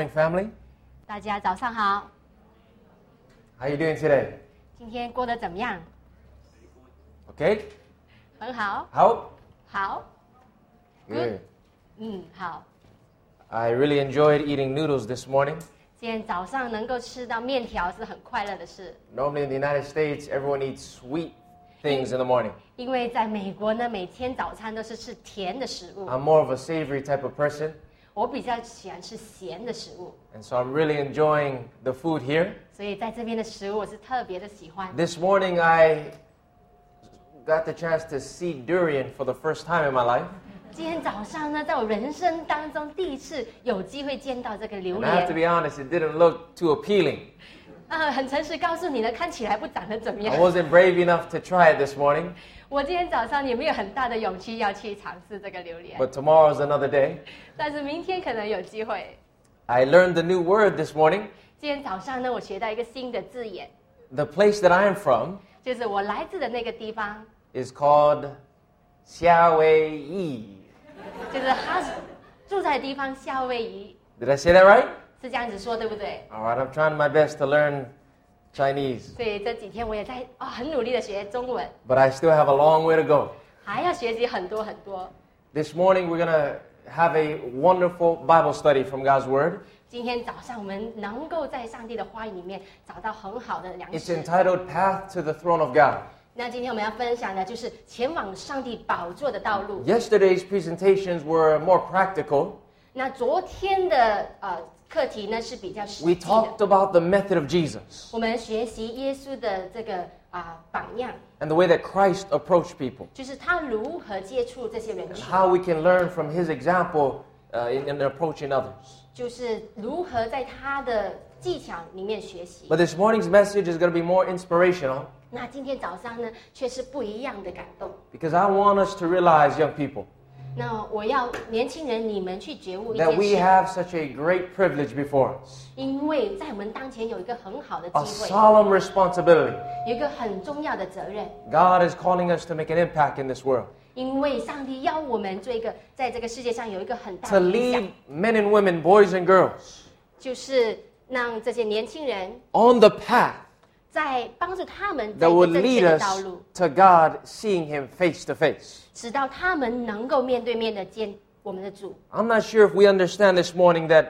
morning, family. 大家早上好， How you doing today? 今天过得怎么样？ Okay? 很好， How? 好， Good. 嗯，好。 I really enjoyed eating noodles this morning. 今天早上能够吃到面条是很快乐的事， Normally in the United States, everyone eats sweet things in the morning. 因为在美国呢，每天早餐都是吃甜的食物， I'm more of a savory type of person, 我比较喜欢吃咸的食物， and so I'm really enjoying the food here. 所以在这边的食物我是特别的喜欢。 This morning, I got the chance to see durian for the first time in my life. 今天早上呢，在我人生当中第一次有机会见到这个榴 And I have to 莲， be honest, it didn't look too appealing. 啊，很诚实告诉你呢，看起来不长得怎么 I 样。 wasn't brave enough to try it this morning, 我今天早上也没有很大的勇气要去尝试这个榴莲， but tomorrow's another day. 但是明天可能有机会。 I learned a new word this morning. 今天早上呢，我学到一个新的字眼， The place that I am from 就是我来自的那个地方， is called Xiaowei. 就是他住在的地方夏威夷， Did I say that right? 是这样子说对不对？ All right, I'm trying my best to learn Chinese, 所以这几天我也在啊、很努力的学中文， but I still have a long way to go. 还要学习很多很多。 This morning, we're going to have a wonderful Bible study from God's Word. 今天早上我们能够在上帝的话语里面找到很好的粮 It's 食。 entitled Path to the Throne of God. 那今天我们要分享的就是前往上帝宝座的道路。 Yesterday's presentations were more practical. 那昨天的呃课题呢是比较实 We 际的， talked about the method of Jesus 我们学习耶稣的这个啊、榜样， and the way that Christ approached people, 就是他如何接触这些人 and 群， how we can learn from his example uh, in, in approaching others. 就是如何在他的技巧里面学习。 But this morning's message is going to be more inspirational 那今天早上呢，却是不一样的感动。 because I want us to realize, young people, 那我要年轻人你们去觉悟一 that 件 we，have such a great privilege before us 因为在我们当前有一个很好的 a 机会，solemn responsibility. 有一个很重要的责任。God is calling us to make an impact in this world, 因为上帝要我们做一个，在这个世界上有一个很大 to 的影响 lead，men and women, boys and girls, 就是让这些年轻人 on the path 在帮助他们在 that 一 will 个正确 lead 的 us 道路， to God, seeing Him face to face. 直到他们能够面对面的见我们的主。 I'm not sure if we understand this morning that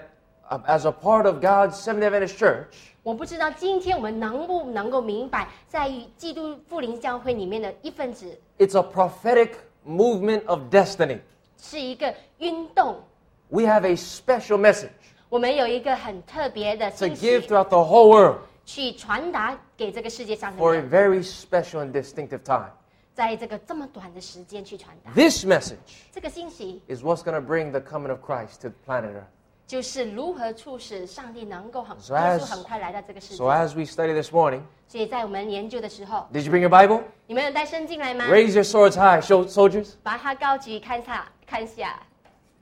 uh, as a part of God's Seventh day Adventist Church, 我不知道今天我们能不能够明白，在于基督复临教会里面的一份子， it's a prophetic movement of destiny. 是一个运动。 We have a special message 我们有一个很特别的 to 信 give 息， throughout the whole world 去传达给这个世界上的 for a 人， very special and distinctive time. 在这个这么短的时间去传达 This message 这个信息， is what's going to bring the coming of Christ to planet Earth. 就是如何促使上帝能够很 So 耶 as- 稣很快来到这个世界 So。as we study this morning, 所以在我们研究的时候， did you bring your Bible? 你们有带圣经来吗？ Raise your swords high, show, soldiers. 把它高举看下看下。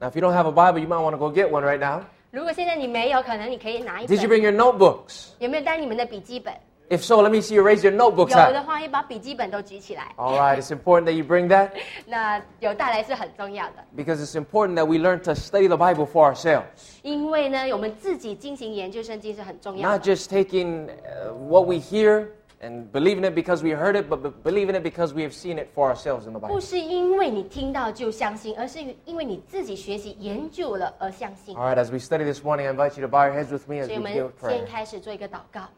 Now, if you don't have a Bible, you might want to go get one right now. 如果现在你没有，可能你可以拿一 Did you 本。 bring your notebooks? 有没有带你们的笔记本？ If so, let me see you raise your notebooks 有 high. 的话，也把笔记本都举起来。 All right, it's important that you bring that 那有带来是很重要的， because it's important that we learn to study the Bible for ourselves, 因为呢，我们自己进行研究圣经是很重要 not 的。 just taking uh, what we hear and believing it because we heard it, but but believing it because we have seen it for ourselves in the 不 Bible. 是因为你听到就相信，而是因为你自己学习研究了而相信。 All right, as we study this morning, I invite you to bow your heads with me as 所以 we 我 begin 们 with 先 prayer. 开始做一个祷告。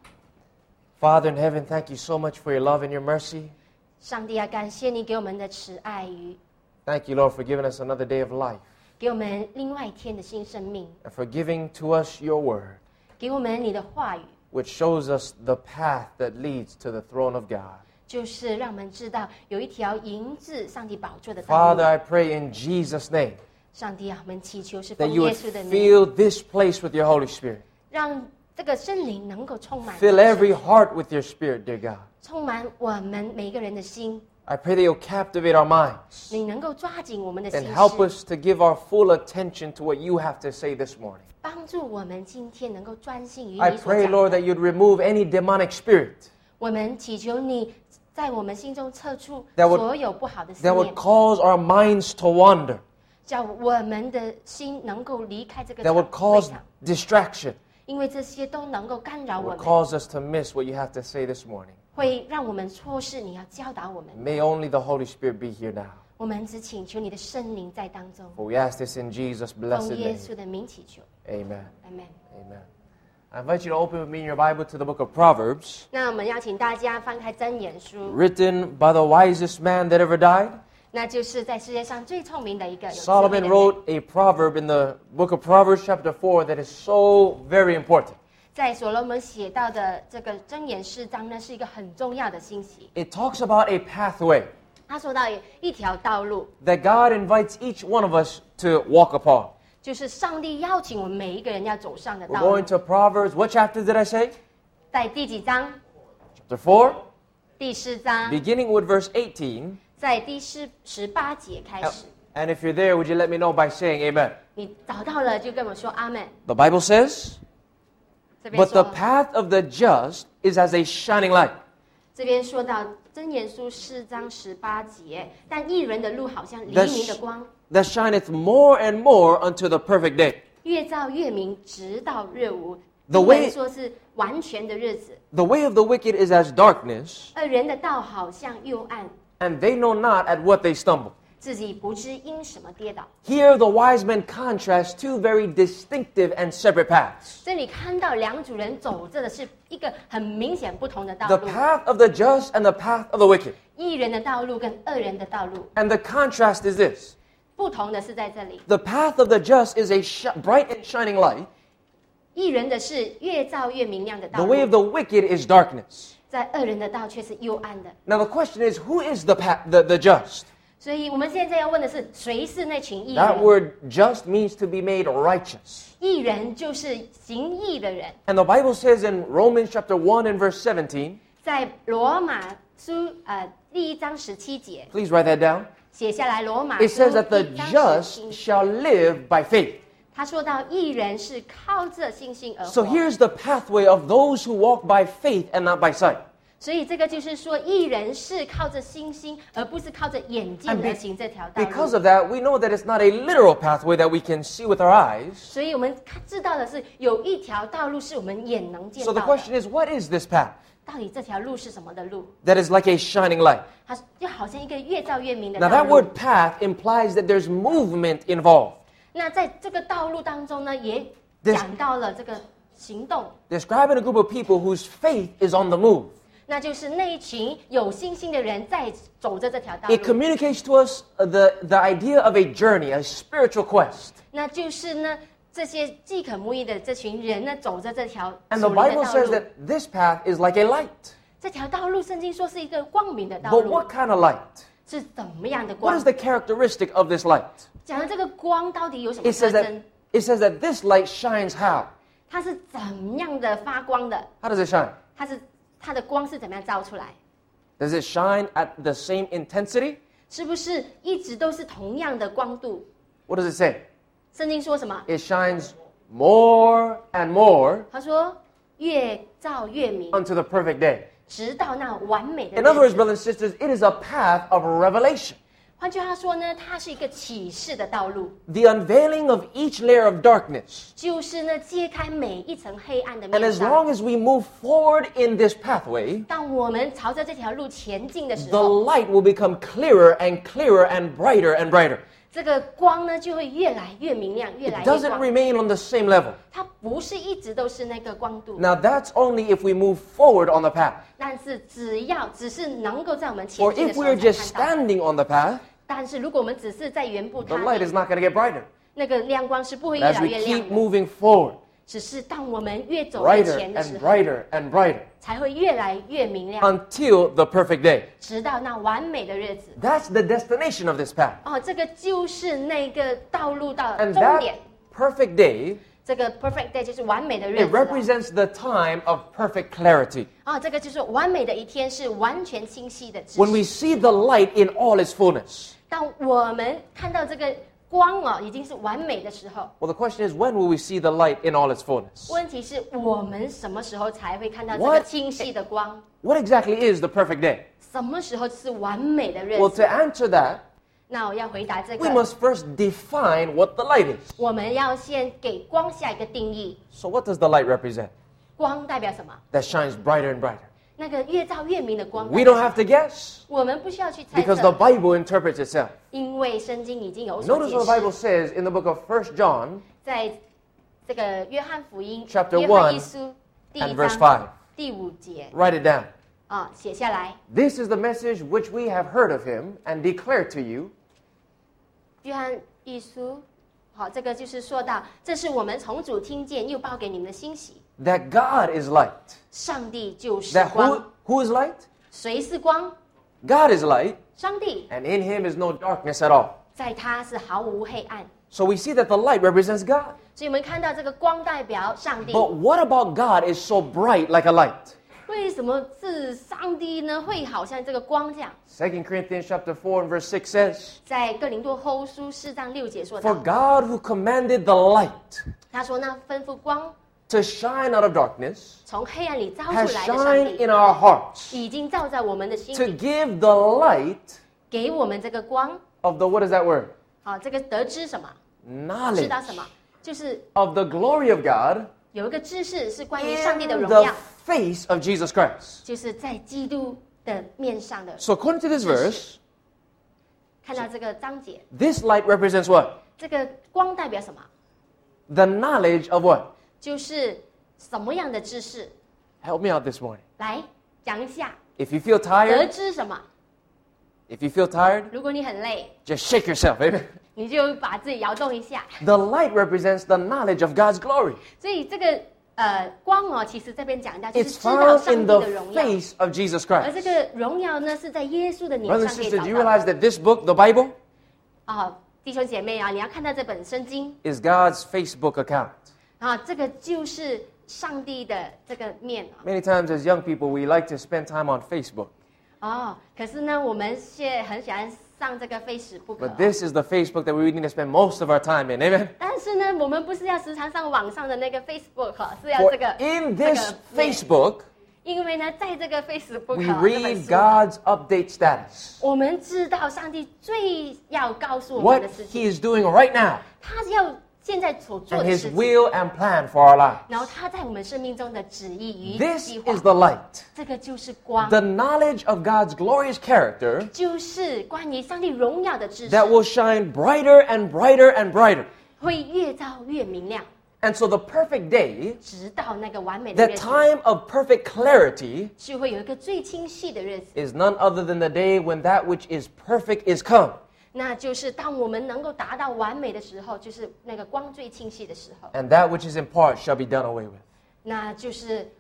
Father in heaven, thank you so much for your love and your mercy. 上帝啊，感谢你给我们的慈爱与 Thank you, Lord, for giving us another day of life 给我们另外一天的新生命， and for giving to us your word, 给我们你的话语， which shows us the path that leads to the throne of God. 就是让我们知道有一条迎至上帝宝座的道 Father, 路。 I pray in Jesus' name 上帝啊，我们祈求是 that 奉 you 耶 would 稣的名， fill this place with your Holy Spirit. 让这个圣灵能够充满 Fill every heart with your Spirit, dear God. 充满我们每一个人的心， I pray that you'll captivate our minds 你能够抓紧我们的心 and help 思， us to give our full attention to what you have to say this morning. 帮助我们今天能够专心于 I 你所 pray, 讲 Lord, 的。 that you'd remove any demonic spirit 我们祈求你在我们心中撤出 That would- 所有不好的思 that would 念， cause our minds to wander. 叫我们的心能够离开这个 that would 会 cause 场， distraction, 因为这些都能够干扰我 would 们， cause us to miss what you have to say this morning. 会让我们错失你要教导我们。 May only the Holy Spirit be here now. 我们只请求你的圣灵在当中， For we ask this in Jesus' blessed 奉耶 name. 稣的名祈求 Amen. ，Amen。 Amen. I invite you to open with me in your Bible to the book of Proverbs, 那我们要请大家翻开真言书， written by the wisest man that ever died. 那就是在世界上最聪明的一个有智慧的 Solomon 人 wrote a proverb in the book of Proverbs, chapter 4, that is so very important. 在所罗门写到的这个箴言四章呢，是一个很重要的信息。 It talks about a pathway 他说到一条道路， that God invites each one of us to walk upon. 就是上帝邀请我们每一个人要走上的 We're 道路 going。to Proverbs. What chapter did I say? 在第几章？ Chapter 4, 第四章， beginning with verse 18. 在第十十八节开始。 And if you're there, would you let me know by saying amen? 你找到了就跟我说阿门。 The Bible says, 这边 But the 说， path of the just is as a shining light. 这边说到箴言书四章十八节，但一人的路好像黎 The 明的 sh- 光， that shineth more and more unto the perfect day. 越照越明，直到日无。 The 英文 way- 说是完全的日子， The way of the wicked is as darkness, 而人的道好像幽暗， and they know not at what they stumble. 自己不知因什么跌倒。 Here, the wise men contrast two very distinctive and separate paths 这里看到两组人走着的是一个很明显不同的道 the 路， path of the just and the path of the wicked. 艺人的道路跟恶人的道路， And the contrast is this 不同的是在这里， the path of the just is a sh- bright and shining light, 艺人的是越照越明亮的道 the way of 路， the wicked is darkness. 在恶人的道却是幽暗的。 Now, the question is who is the, path, the, the just? 所以我们现在要问的是，谁是那群艺 That 人？ word just means to be made righteous. 艺人就是行义的人， And the Bible says in Romans chapter 1 and verse 17, 在罗马书呃第一章十七节 please write that down. 写下来，罗马 It 书 says that the 第一章 just 十七， shall live by faith. 他说到艺人是靠着信心而 So 活。 here's the pathway of those who walk by faith and not by sight. 所以这个就是说，艺人是靠着信心，而不是靠着眼睛 And be- 而行这条道 Because 路。 of that, we know that it's not a literal pathway that we can see with our eyes. 所以我们看知道的是，有一条道路是我们眼能见 So 到 the 的。 question is, what is this path 到底这条路是什么的路？ that is like a shining light? 它就好像一个越照越明的 Now, 道 that 路 word。path implies that there's movement involved, 那在这个道路当中呢，也 This- 讲到了这个行动， describing a group of people whose faith is on the move. 那就是那一群有信心的人在走着这条道 It 路。 communicates to us uh, the, the idea of a journey, a spiritual quest. 那就是呢， 这些饥渴慕义的这群人呢，走着这条 And the 属灵 Bible 的道 says 路。 that this path is like a light. 这条道路，圣经说是一个光明的道 But 路， what kind of light? 是怎么样的 What 光 is？the characteristic of this light? 讲的这个光到底有什么 It 特 says that 征？ it says that this light shines how? 它是怎么样的发光的？ How does it shine? 它是它的光是怎么样照出来？ Does it shine at the same intensity? 是不是一直都是同样的光度？ What does it say? 圣经说什么？ It shines more and more 他说越照越明， unto the perfect day. 直到那完美的 In other words, 日子。 brothers and sisters, it is a path of revelation. 换句话说呢，它是一个启示的道路， The unveiling of each layer of darkness. 就是呢揭开每一层黑暗的 And 面 as 纱。 long as we move forward in this pathway, 当我们朝着这条路前进的时 the 候， light will become clearer and clearer and brighter and brighter. 这个光呢就会越来越明亮，越来 It 越 doesn't 光。remain on the same level. 它不是一直都是那个光度，Now, that's only if we move forward on the path. 但是只要只是能够在我们前 Or 进的 if 时 we 候 are just 看到。standing on the path, 但是如果我们只是在原步 the 踏 light is，not going to get brighter. 那个亮光是不会越 As 来 we 越亮 keep 的。moving forward, 只是当我们越走越 brighter 前的时 and 候， brighter and brighter 才会越来越明亮， until the perfect day. 直到那完美的日子。 That's the destination of this path. 哦，这个就是那个道路到 And 终 that 点。 perfect day, 这个 perfect day 就是完美的日 it 子了。 represents the time of perfect clarity. 哦，这个就是完美的一天，是完全清晰的知 When we 识。 see the light in all its fullness. 当我们看到这个 光哦，已经是完美的时候， Well, the question is, when will we see the light in all its fullness? 问题是我们什么时候才会看到这个 What- 清晰的光？ What exactly is the perfect day? 什么时候是完美的日 Well, 子 to？answer that, 那我要回答这 we 个， must first define what the light is. 我们要先给光下一个定义。 So, what does the light represent? 光代表什么？ That shines brighter and brighter. 那个越照越明的光。 We don't have to guess 我们不需要去猜 because the 测， Bible interprets itself. 因为圣经已经有所 Notice 解 what the Bible 释。 says in the book of 1 John 在这个约翰福音 Chapter 约翰 one 一书第 and 一 verse 章 five. 第五节 Write it down. 啊，写下来。 This is the message which we have heard of him and declared to you 约翰一书，好，这个就是说到，这是我们从主听见又报给你们的欣喜。 that God is light. 上帝就是 That who, 光， who is light? 谁是光？ God is light, 上帝， and in him is no darkness at all. 在他是毫无黑暗。 So we see that the light represents God. 所以我们看到这个光代表上帝。 But what about God is so bright like a light? 为什么是上帝呢？会好像这个光这样？ 2 Corinthians chapter 4 and verse 6 says, 在哥林多后书四章六节说 For 到， God who commanded the light 他说那吩咐光 to shine out of darkness 从黑暗里照出 has 来的上 shined 帝 in，our hearts 已经照在我们的心 to 里， give the light 给我们这个光。 of the, what is that word? 好，这个得知什么？知 Knowledge 道什么？就是。 of the glory of God 有一个知识是关于上帝的 in 荣 the 耀， face of Jesus Christ. 就是在基督的面上的。 So according to this verse, 看到这个章节， this light represents what? 这个光代表什么？ The knowledge of what? 就是什么样的知识？ Help me out this morning. 来讲一下， If you feel 得 tired, 知什么？ if you feel tired, 如果你很累， just shake yourself, amen. 你就把自己摇动一下。 The light represents the knowledge of God's glory. 所以这个呃光哦，其实这边讲到就是 It's 知道 found 上 in 帝的 the 荣耀， face of Jesus 而这 Christ. 个荣耀呢是在耶稣的脸 Brothers 上 and 可以 sisters, 找 do you 到 realize 的。 that this book, the Bible, 啊，弟兄姐妹啊，你要看到这本圣经 is God's Facebook account? 啊，这个就是上帝的这个面啊。 Many times as young people, we like to spend time on Facebook. 哦，可是呢，我们现很喜欢上这个 Facebook， But this is the Facebook that we need to spend most of our time in. Amen. 但是呢，我们不是要时常上网上的那个 Facebook，是要 For 这个 in 这 this 个面 Facebook, 因为呢，在这个 Facebook we 啊这本 read 书 God's update status. 我们知道上帝最要告诉我们 What 的事 He 情， is doing right now 他要 现在所做 and 的 His 事情， will and plan for our lives. 然后他在我们生命中的旨意与 This 计划 is，the light. 这个就是光， The knowledge of God's glorious character 就是关于上帝荣耀的知识， that will shine brighter and brighter and brighter. 会越照越明亮， And so the perfect day, 直到那个完美的 the 日子， time of perfect clarity, 是会有一个最清晰的日子。 is none other than the day when that which is perfect is come. 那就是当我们能够达到完美的时候，就是那个光最清晰的时候， And that which is in part shall be done away with. 那就是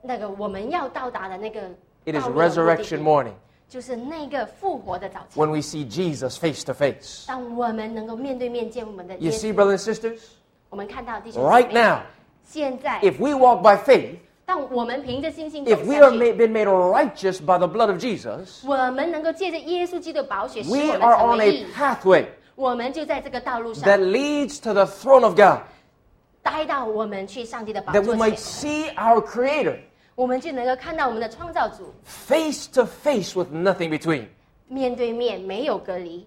那个我们要到达的那个 It is 道路的目的 resurrection 地 morning 就是那个复活的早晨。 when we see Jesus face to face. 当我们能够面对面见我们的 You 耶 see, 稣， brothers and sisters, 我们看到弟兄 right 姐妹 now, 现在 if we walk by faith, 当我们凭着信心走 if we 下 are 去， made, been made righteous by the blood of Jesus, 我们能够借着耶稣基督的宝血使 we 我们 are 成 on 为 a 义， pathway 我们就在这个道路 that 上 leads to the throne of God, 待到我们去上帝的宝 that we 座 might 前， see our Creator 我们就能够看到我们的创造主 face to face with nothing between. 面对面，没有隔离。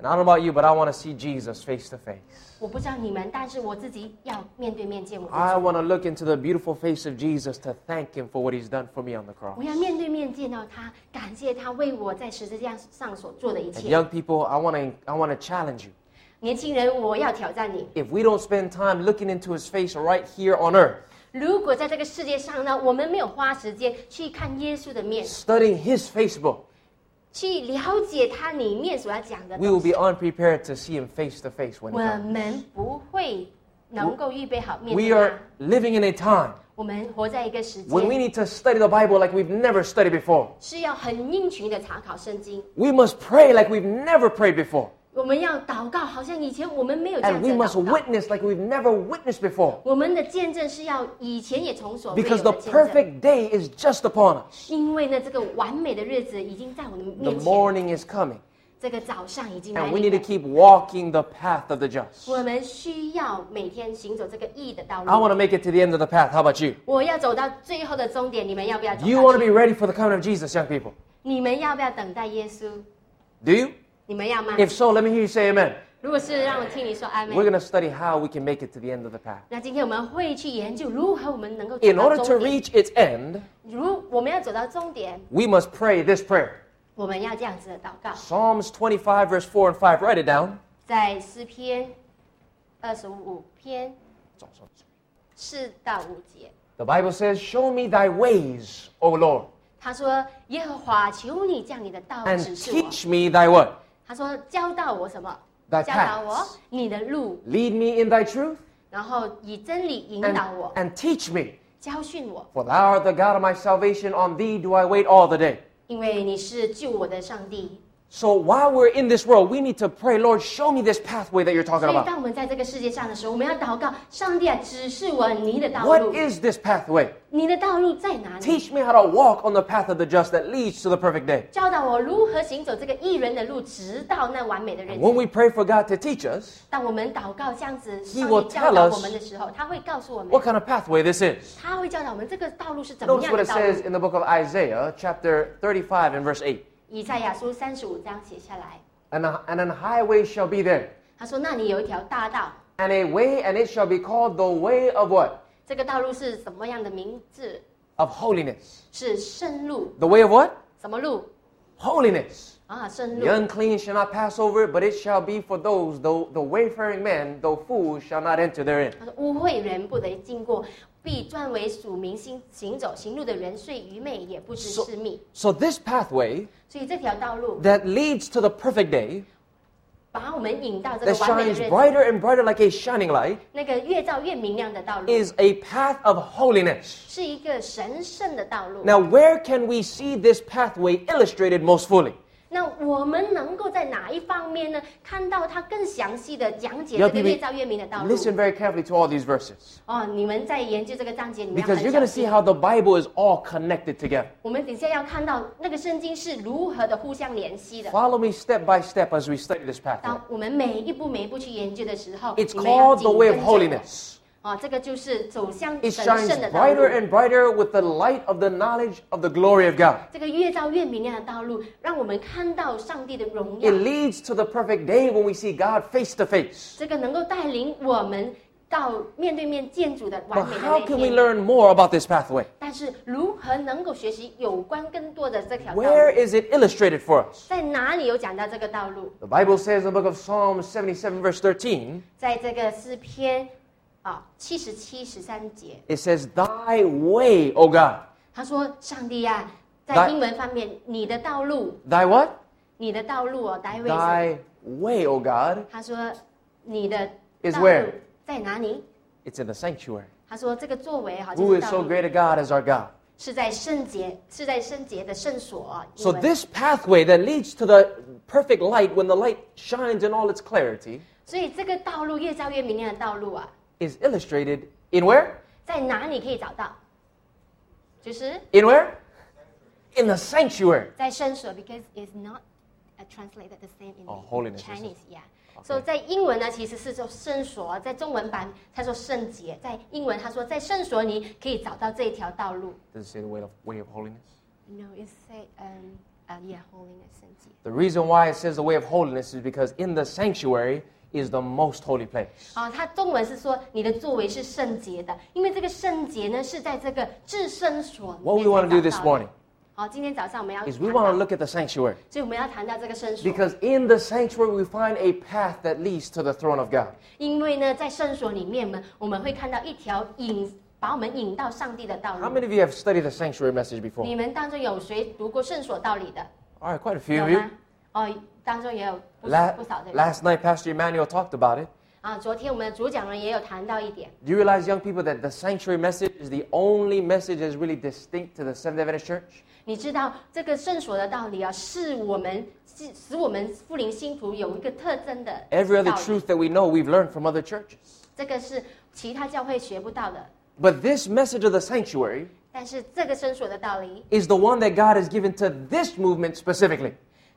And I don't know about you, but I want to see Jesus face to face. 我不知道你们，但是我自己要面对面见我的 I 主， want to look into the beautiful face of Jesus to thank Him for what He's done for me on the cross. 我要面对面见到他，感谢他为我在十字架上所做的一 And 切。 young people, I want to I want to challenge you. 年轻人，我要挑战你。 If we don't spend time looking into His face right here on earth, 如果在这个世界上呢，我们没有花时间去看耶稣的面， studying His Facebook, 去了解他里面所要讲的 we will 东西 be，unprepared to see Him face to face when He 我 comes. 们不会能够预备好面 We 对 are 他。 living in a time 我们活在一个时 when we 间， need to study the Bible like we've never studied before. 是要很殷勤的查考圣经。 We must pray like we've never prayed before. 我们要祷告，好像以前我们没有这样 And 子 we 的 must 祷告。 witness like we've never witnessed before. 我们的见证是要以前也从所未有 Because 的 the 见证， perfect day is just upon us. 因为呢，这个完美的日子已经在我们 The 面前， morning is coming. 这个早上已经来 And we 临 need to 了。 keep walking the path of the just. 我们需要每天行走这个义的道 I want 路。 to make it to the end of the path. How about you? 我要走到最后的终点，你们要不要走 Do you want 下 to 去？ be ready for the coming of Jesus, young people? 你们要不要等待耶稣？ Do you? 你们要吗？ If so, let me hear you say amen. 如果是，让我听你说阿 We're 门。 going to study how we can make it to the end of the path. 那今天我们会去研究如何我们能够走 In 到 order to 终点。 reach its end, 如我们要走到终点， we must pray this prayer. 我们要这样子的祷告， Psalms 25, verse 4 and 5. Write it down. 在诗篇二十五篇 It's also- 四到五节， The Bible says, Show me thy ways, O Lord, 他说：“耶和华，求你将你的道 and 指示我。 teach me thy what? ” 他说：“教导我什么教导我.你的路，Lead me in thy truth, 然后以真理引导我，and teach me. 教训我，For thou art the God of my salvation. On thee do I wait all the day. 因为你是救我的上帝。So while we're in this world, we need to pray, Lord, show me this pathway that you're 所 talking 以， about. 当我们在这个世界上的时候，我们要祷告，上帝啊，指示我你的道 What 路， is this pathway? 你的道路在哪里？ Teach me how to walk on the path of the just that leads to the perfect day. 教导我如何行走这个艺人的路，直到那完美的日 When 子。 we pray for God to teach us 当我们祷告这样子， He 上 will 帝教导 tell us 我们的时候，他会告诉我们 what，kind of pathway this is. 他会教导我们这个道路是怎么 Notice 样 what 的 it 道路 says。in the book of Isaiah, chapter 35 and verse 8. 以赛亚书三十五章写下来， And, a, and an highway shall be there, 他说那里有一条大道， and a way, and it shall be called the way of what? 这个道路是什么样的名字？ Of holiness. 是圣路， The way of what? 什么路 Holiness. 啊？圣 The 路。 unclean shall not pass over it, but it shall be for those, though the wayfaring men, though fools, shall not enter therein. 他说污秽人不得经过， 必转为属民行行走行路的人，虽愚昧也不知 So- 是密。 So this pathway 所以这条道路 that leads to the perfect day, 把我们引到这个 that 完美的 shines 日子， brighter and brighter like a shining light, 那个越照越明亮的道路， is a path of holiness. 是一个神圣的道路。 Now, where can we see this pathway illustrated most fully? 那我们能够在哪一方面呢？看到它更详细的讲解 Yeah, 这个 people- 越照越明的道路。 Listen very carefully to all these verses. 哦，你们在研究这个章节，你们要 Because 很 you're 小 going to see 心。 how the Bible is all connected together. 我们等一下要看到那个圣经是如何的互相联系的。 Follow me step by step as we study this pathway. 当我们每一步每一步去研究的时候， It's 你们要 called the 紧 way of 跟着我 holiness. 哦，这个就是走向 It 神 shines 圣的道 brighter 路。 and brighter with the light of the knowledge of the glory of God. 这个越照越明亮的道路，让我们看到上帝的荣耀 It。leads to the perfect day when we see God face to face. 这个能够带领我们到面对面见主的 But 完美的 how 那 can we 天。 learn more about this pathway? 但是如何能够学习有关更多的这条道 Where 路？ is it illustrated for us? 在哪里有讲到这个道路？ The Bible says in the book of Psalms 77, verse 13, 在这个诗篇 啊七十七十三节， it says, Thy way, O God. 他说：“上帝呀、在 Thy- 英文方面，你的道路， Thy what? 你的道路哦，大卫是 Thy way, O God. 他说你的 Is 道路 where? 在哪里？ It's in the sanctuary. 他说这个作为哈，就 Who 是 is 道 so 路 great a God as our God? 是在圣洁，是在圣洁的圣所啊。英 So 文 this pathway that leads to the perfect light when the light shines in all its clarity 所以这个道路越照越明亮的道路啊， is illustrated in where? 在哪里可以找到？就是 In where? In the sanctuary. 在圣所，because it's not uh, translated the same in Oh, holiness, is it? Chinese, yeah. 所以在英文呢，其实是说圣所，在中文版他说圣洁，在英文他说在圣所你可以找到这一条道路。 Does it say the way of, way of holiness? No, it say um uh yeah holiness 圣洁。 The reason why it says the way of holiness is because in the sanctuary is the most holy place. 哦，它中文是说你的作为是圣洁的，因为这个圣洁呢是在这个至圣所里 What 面 we want to 才 do 找 this 到的 morning 好，今天早上我们要 is we 谈 want to 到 look at the sanctuary 所以我们要谈到这个圣所， because in the sanctuary we find a path that leads to the throne of God. 因为呢，在圣所里面呢，我们会看到一条引把我们引到上帝的道 How 路。 many of you have studied the sanctuary message before? 你们当中有谁读过圣所道理的？ All right, quite a few 有 of you. 吗？哦，当中也有不 La- 不少的人 last night, Pastor Emmanuel talked about it. 啊。昨天我们的主讲人也有谈到一点， Do you realize, young people, that the sanctuary message is the only message that is really distinct to the Seventh Adventist Church? 你知道这个圣所的道理啊，是我们是使我们富林信徒有一个特征的 Every other 道理 truth that we know, we've learned from other churches. 这个是其他教会学不到的。 But this message of the sanctuary 但是这个圣所的道理 is the one that God has given to this movement specifically.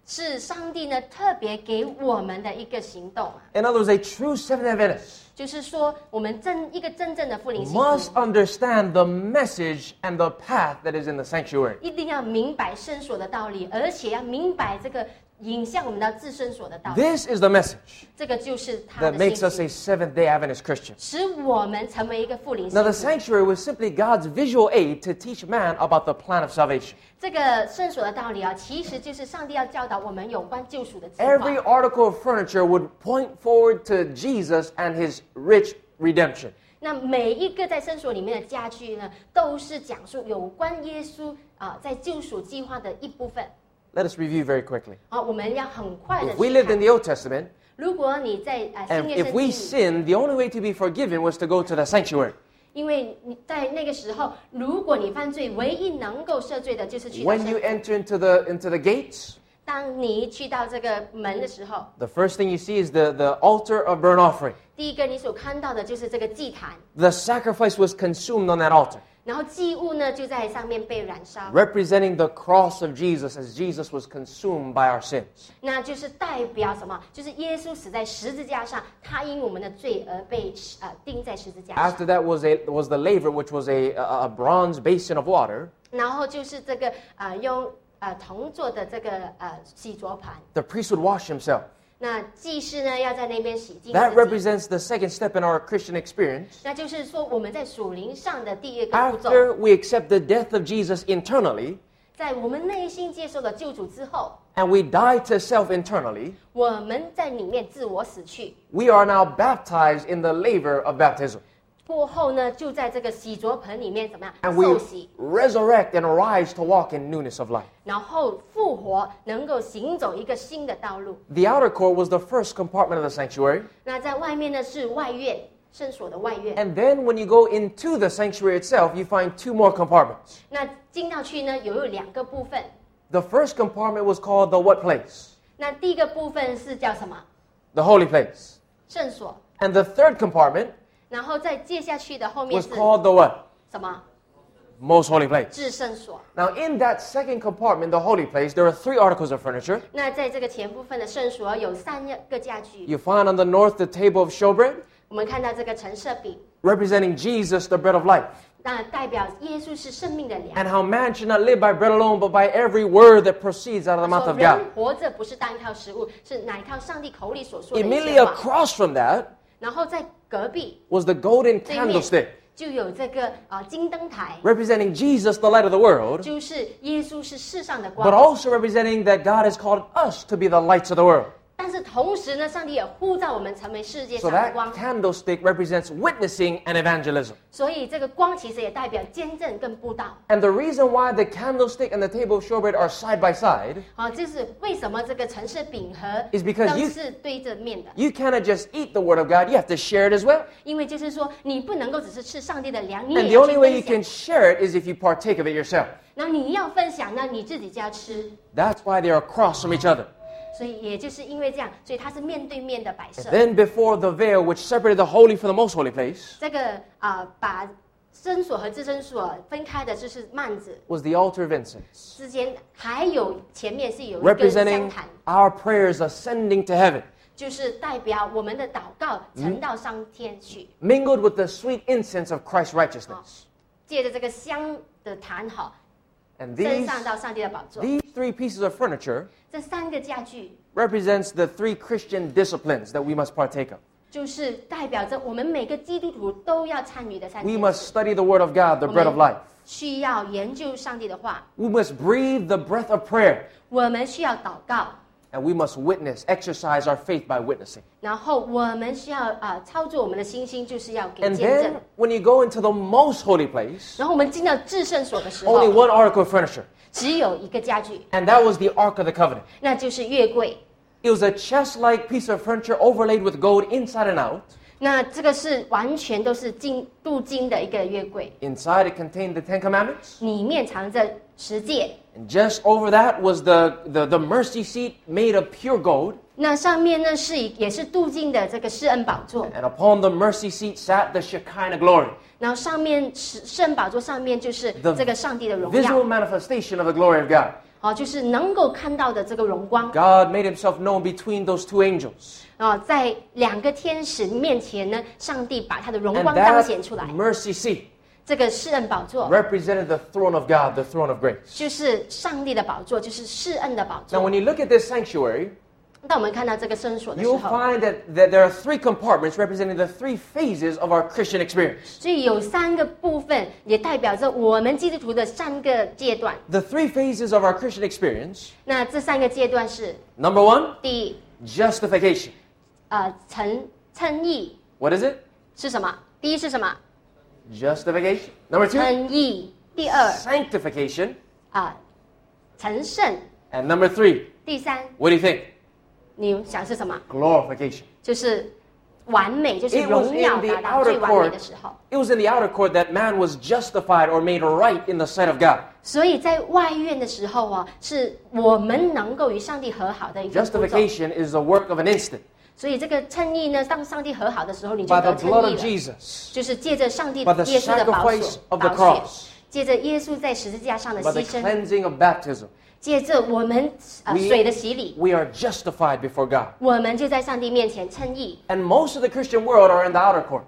是上帝呢特别给我们的一个行动啊，In other words, a true Seventh Adventist 就是说我们真一个真正的复灵信徒 must understand the message and the path that is in the sanctuary. 一定要明白圣所的道理，而且要明白这个引向我们的自身所的道路。This is the message 这个就是他 that 的 makes 信 us a，Seventh day Adventist Christian. 使我们成为一个复灵 Now, the 徒。sanctuary was simply God's visual aid to teach man about the plan of salvation. 这个圣所的道理啊，其实就是上帝要教导我们有关救赎的计划。Every article of furniture would point forward to Jesus and his rich redemption. 那每一个在圣所里面的家具呢，都是讲述有关耶稣啊、在救赎计划的一部分。Let us review very quickly. 啊，我们要很快的 If we 去 lived 看 in。the Old Testament, 如果你在啊、 and 新约 if 圣 we 经里， sinned, the only way to be forgiven was to go to the sanctuary. 因为你在那个时候，如果你犯罪，唯一能够赦罪的就是去到 When 圣 you 所。 enter into the into the gates, 当你去到这个门的时候， the first thing you see is the, the altar of burnt offering. 第一个你所看到的就是这个祭坛， The sacrifice was consumed on that altar, 然后祭物呢就在上面被燃烧， representing the cross of Jesus as Jesus was consumed by our sins. 那就是代表什么？就是耶稣死在十字架上，他因我们的罪而被呃钉在十字架上。 After that was a was the laver, which was a, a, a bronze basin of water. 然后就是这个呃用呃铜做的这个呃洗濯盘。 The priest would wash himself. that represents the second step in our Christian experience. 那就是说我们在属灵上的第二个步骤。After we accept the death of Jesus internally. and we die to self We are now baptized in the laver of baptism。过后呢，就在这个洗濯盆里面怎么样 And we 受洗， resurrect and arise to walk in newness of life. 然后复活，能够行走一个新的道路。 The outer court was the first compartment of the sanctuary. 那在外面呢是外院，圣所的外院。 And then when you go into the sanctuary itself, you find two more compartments. 那进到去呢，有有两个部分。 The first compartment was called the what place? 那第一个部分是叫什么？ The holy place. 圣所。 And the third compartment 然后再接下去的后面 was 是 called the what? 什么？ Most holy place. 至圣所。 Now, in that second compartment, the holy place, there are three articles of furniture. 那在这个前部分的圣所有三个家具， You find on the north the table of showbread, 我们看到这个陈设饼， representing Jesus, the bread of life, 那代表耶稣是生命的粮。 and how man should not live by bread alone, but by every word that proceeds out of the mouth 说 of 人 God. 活着不是单靠食物，是乃靠上帝口里所说的一 Immediately 些话。 across from that 然后在 隔壁 was the golden 对面 candlestick, 就有这个啊、金灯台， representing Jesus, the light of the world, 就是耶稣是世上的 but 光。 also representing that God has called us to be the lights of the world. 但是同时呢，上帝也呼召我们成为世界 So 上的 that 光。 candlestick represents witnessing and evangelism. 所以这个光其实也代表见证跟布道。 And the reason why the candlestick and the table of showbread are side by side 好、这是为什么这个城市饼和 Is because 灯 you- 是对着面的。 You cannot just eat the word of God, you have to share it as well. 因为就是说，你不能够只是吃上帝的粮，你 And 也 the 要 only 去 way you 分 can 享。 share it is if you partake of it yourself. 然后你要分享，那你自己就要吃。 That's why they are across from each other. 所以也就是因为这样，所以它是面对面的摆设。 Then before the veil, which separated the holy from the most holy place, 这个啊、把真所和至真所分开的就是幔子 was the altar of incense, 之间，还有前面是有一个香 representing 坛， our prayers ascending to heaven, 就是代表我们的祷告呈到上天去， mingled with the sweet incense of Christ's righteousness. 借着这个香的坛好 And 升 these, 上到上帝的宝座。 these three pieces of furniture 这三个家具 represents the three Christian disciplines that we must partake of. 就是代表着我们每个基督徒都要参与的三 We 件 must 事。 study the word of God, the 我 bread of 们 life. 需要研究上帝的话， We must breathe the breath of prayer. 我们需要祷告， And we must witness, exercise our faith by witnessing. 然后我们需要啊、操作我们的信心，就是要给 And 见证 then。when you go into the most holy place, 然后我们进到至圣所的时 only 候， one article of furniture, 只有一个家具， and that was the Ark of the Covenant. 那就是月柜。 It was a chest-like piece of furniture overlaid with gold inside and out. 那这个是完全都是金镀金的一个月柜， Inside it contained the Ten Commandments. 里面藏着十诫。 And just over that was the, the, the mercy seat made of pure gold. 那上面呢是以也是镀金的这个施恩宝座， And upon the mercy seat sat the Shekinah glory, 然后上面是施恩宝座上面就是 The 这个上帝的荣 visual 耀， manifestation of the glory of God. 哦，就是能够看到的这个荣光。 God made himself known between those two angels. 啊，在两个天使面前呢，上帝把他的荣 And 光彰 that 显出来。 mercy seat 这个施恩宝座 represented the throne of God, the throne of grace. 就是上帝的宝座，就是施恩的宝 Now, 座 when。you look at this sanctuary, 当我们看到这个圣所的时 you'll 候， find that, that there are three compartments representing the three phases of our Christian experience. 所以有三个部分，也代表着我们基督徒的三个阶段。 The three phases of our Christian experience 那这三个阶段是： number one, 第一， justification. 呃，称称义 What is it? 是什么？第一是什么？ Justification. Number two, 称义。第二 sanctification. 啊，成圣。 And number three, 第三， what do you think? 你想是什么？ Glorification. 就是完美，就是 It was 荣耀 in the 达到最 outer 完美 court. 的时候。 It was in the outer court that man was justified or made right in the sight of God. 所以在外院的时候啊，是我们能够与上帝和好的一个步骤。 Justification is the work of an instant 所以这个称义呢，当上帝和好的时候，你就 by 得 the 称 blood 义 of 了， Jesus, 就是借着上帝 by the 耶稣的宝 sacrifice 血 of the 宝血， cross, 借着耶稣在十字架上的 by the 牺牲， cleansing of baptism. 借着我们呃 We- 水的洗礼， We are justified before God. 我们就在上帝面前称义。 And most of the Christian world are in the outer court.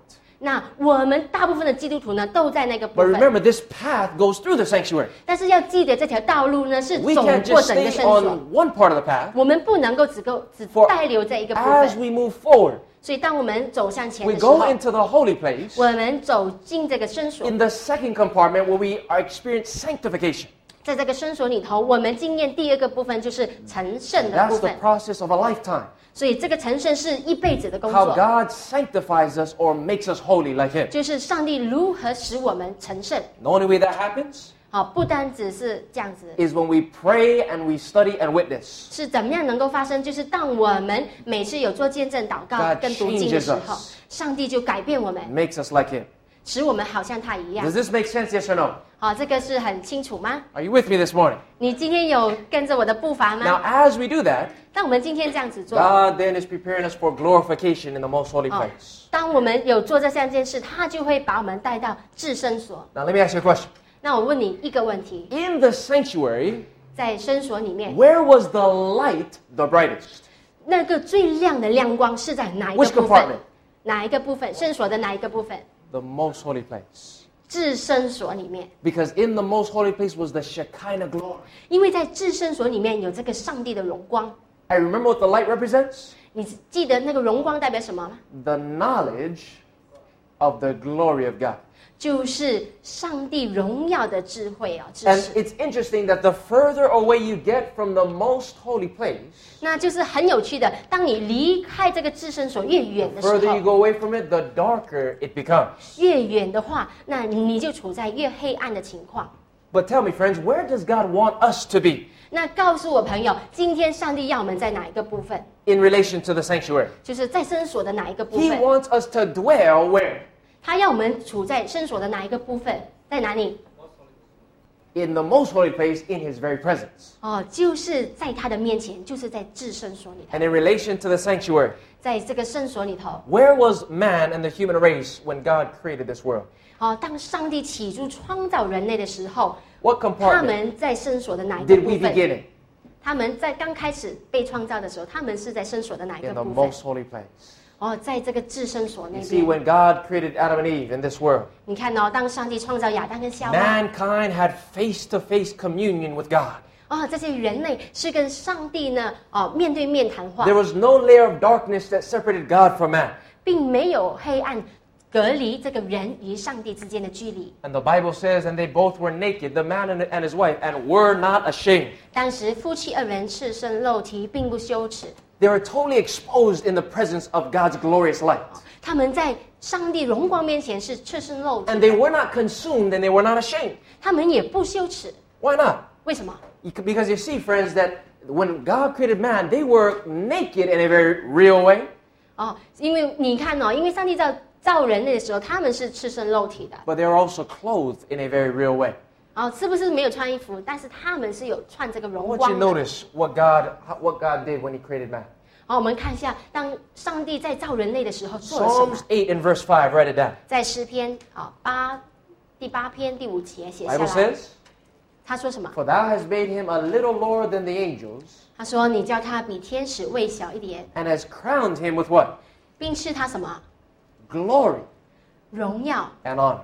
那我们大部分的基督徒呢，都在那个部 But 分。 remember, this path goes through the sanctuary. 但是要记得，这条道路呢是 We 走 can't 过 just 整个 stay 圣所， on one part of the path. 我们不能够只够只 For 带留在一个部 As 分。 we move forward, 所以，当我们走向前 we 的时候 go，into the holy place. 我们走进这个圣所， In the second compartment, where we are experience sanctification. 在这个生所里头，我们经验第二个部分就是成圣的部分 That's the 分。process of a lifetime. 所以，这个成圣是一辈子的工作 How，God sanctifies us or makes us holy like Him. 就是上帝如何使我们成圣。The only way that happens 好，不单只是这样子，is when we pray and we study and witness. 是怎么样能够发生？就是当我们每次有做见证、祷告跟读经的时候上帝就改变我们，makes us like Him. 使我们好像他一样 Does。this make sense? Yes or no? 好，这个是很清楚吗？ Are you with me this morning? 你今天有跟着我的步伐 Now, 吗？ as we do that, 当我们今天这样子做， God then is preparing us for glorification in the most holy 哦 place.，当我们有做这三件事，他就会把我们带到至圣所。 Now, let me ask you a question. 那我问你一个问题， In the sanctuary, 在圣所里面， where was the light the brightest? 那个最亮的亮光是在哪一个 Which 部分 compartment？哪一个部分？圣所的哪一个部分？ The most holy place. 至圣所里面， Because in the most holy place was the Shekinah glory. 因为在至圣所里面有这个上帝的荣光。 I remember what the light represents? 你记得那个荣光代表什么吗？ The knowledge of the glory of God. 就是上帝荣耀的智慧啊，知 And 识。 it's interesting that the further away you get from the most holy place, 那就是很有趣的。当你离开这个至圣所越远的时 further you 候， go away from it, the darker it becomes. 越远的话，那你就处在越黑暗的情况。 But tell me, friends, where does God want us to be 那告诉我朋友，今天上帝要我们在哪一个部分？ in relation to the sanctuary? 就是在圣所的哪一个部 He 分？ wants us to dwell where? 他要我们处在圣所的哪一个部分？在哪里？ In the most holy place, in His very presence. 哦，就是在他的面前，就是在至圣所里头， And in relation to the sanctuary, 在这个圣所里头。 where was man and the human race when God created this world? 哦，当上帝起初创造人类的时候， What 他 compartment 们在圣所的哪一个 did 部 we 分？ begin in? 他们在刚开始被创造的时候，他们是在圣所的哪一个 In the 部分？ most holy place. 哦，在这个至圣所那 You see, 边。 when God created Adam and Eve in this world, 你看哦，当上帝创造亚当跟夏娃， mankind had face to face communion with God. 哦，这些人类是跟上帝呢，哦，面对面谈话 There，was no layer of darkness that separated God from man. 并没有黑暗隔离这个人与上帝之间的距离。 And the Bible says, and they both were naked, the man and, and his wife, and were not ashamed. 当时夫妻二人赤身露体，并不羞耻。 They were totally exposed in the presence of God's glorious light. 他们在上帝荣光面前是赤身露体 And they 的， were not consumed and they were not ashamed. 他们也不羞耻。 Why not? 为什么？ You c- Because you see, friends, that when God created man, they were naked in a very real way. 哦，因为你看哦，因为上帝造造人类的时候，他们是赤身露体的。 But they were also clothed in a very real way. 哦，是不是没有穿衣服？但是他们是有穿这个 I 光 want you to 的。notice what God, what God did when He created man. 好，我们看一下，当上帝在造人类的时候做了什么 Psalms？eight and verse five. write it down. 在诗篇啊八第八篇第五节写下 Bible 来，says, 他说什么？For thou hast made him a little lower than the angels, 他说你叫他比天使微小一点，and has crowned him with what? 并赐他什么 Glory 荣耀、and honor.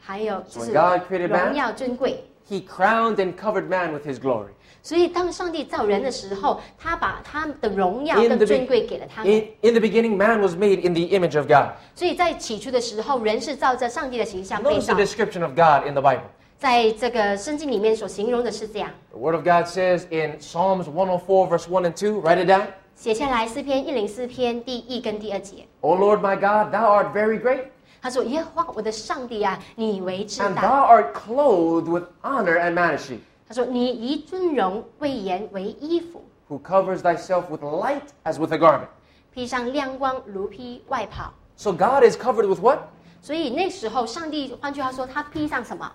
还有就 So 是 when God created 荣 man, 耀尊贵。 He crowned and covered man with His glory. 所以当上帝造人的时候，他把他的荣耀 In 跟 the, 尊 be- 贵给了他们。 in, in the beginning, man was made in the image of God. 所以在起初的时候，人是照着上帝的形象被 Notice the 造。 description of God in the Bible. 在这个圣经里面所形容的是这样， The Word of God says in Psalms 104, verse 1 and 2, write it down. 写下来诗篇一零四篇第一跟第二节。 O Lord my God, thou art very great, 他说：“耶和华我的上帝啊，你为至 and 大。 thou art clothed with honor and majesty, ”他说：“你以尊荣威严为衣服， who covers thyself with light as with a garment. 披上亮光如披外袍。 So God is covered with what? ”所以那时候，上帝换句话说，他披上什么？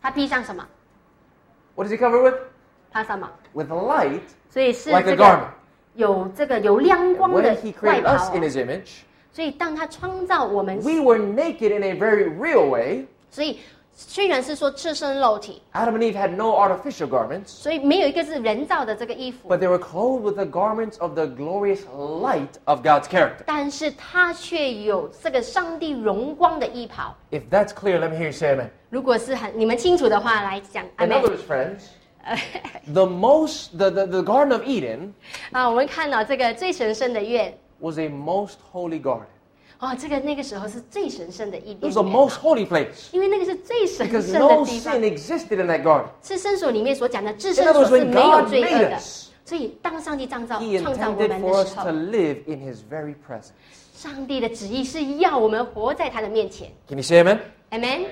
他披上什么？ What is he covered with? 他什么？ With light 所以是 like 这 a 个 garment. 有这个有亮光 When 的 he 外 created 袍 us 哦、 in his image, 所以当他创造我们， we were naked in a very real way. 所以虽然是说赤身露体， Adam and Eve had no artificial garments, 所以没有一个是人造的这个衣服， but they were clothed with the garments of the glorious light of God's character. 但是他却有这个上帝荣光的衣袍。 If that's clear, let me hear you say amen. 如果是很你们清楚的话来讲，阿 In 妹 other words, friends, the most, the, the, the Garden of Eden 啊，我们看到这个最神圣的院 was a most holy garden. 哦，这个那个时候是最神圣的伊 It 甸 was the 园 most holy place 因为那个是最神 because 圣 no 的地方 sin，existed in that garden. 是圣所里面所讲的至 In 圣 other 所 words, 是 when 没有 God 罪恶 made 的。 us, 所以当上帝创造 He 创造我 intended 们 for 的 us 时 to 候， live in His very presence. 上帝的旨意是要我们活在他的面前 Can you say amen? ，amen。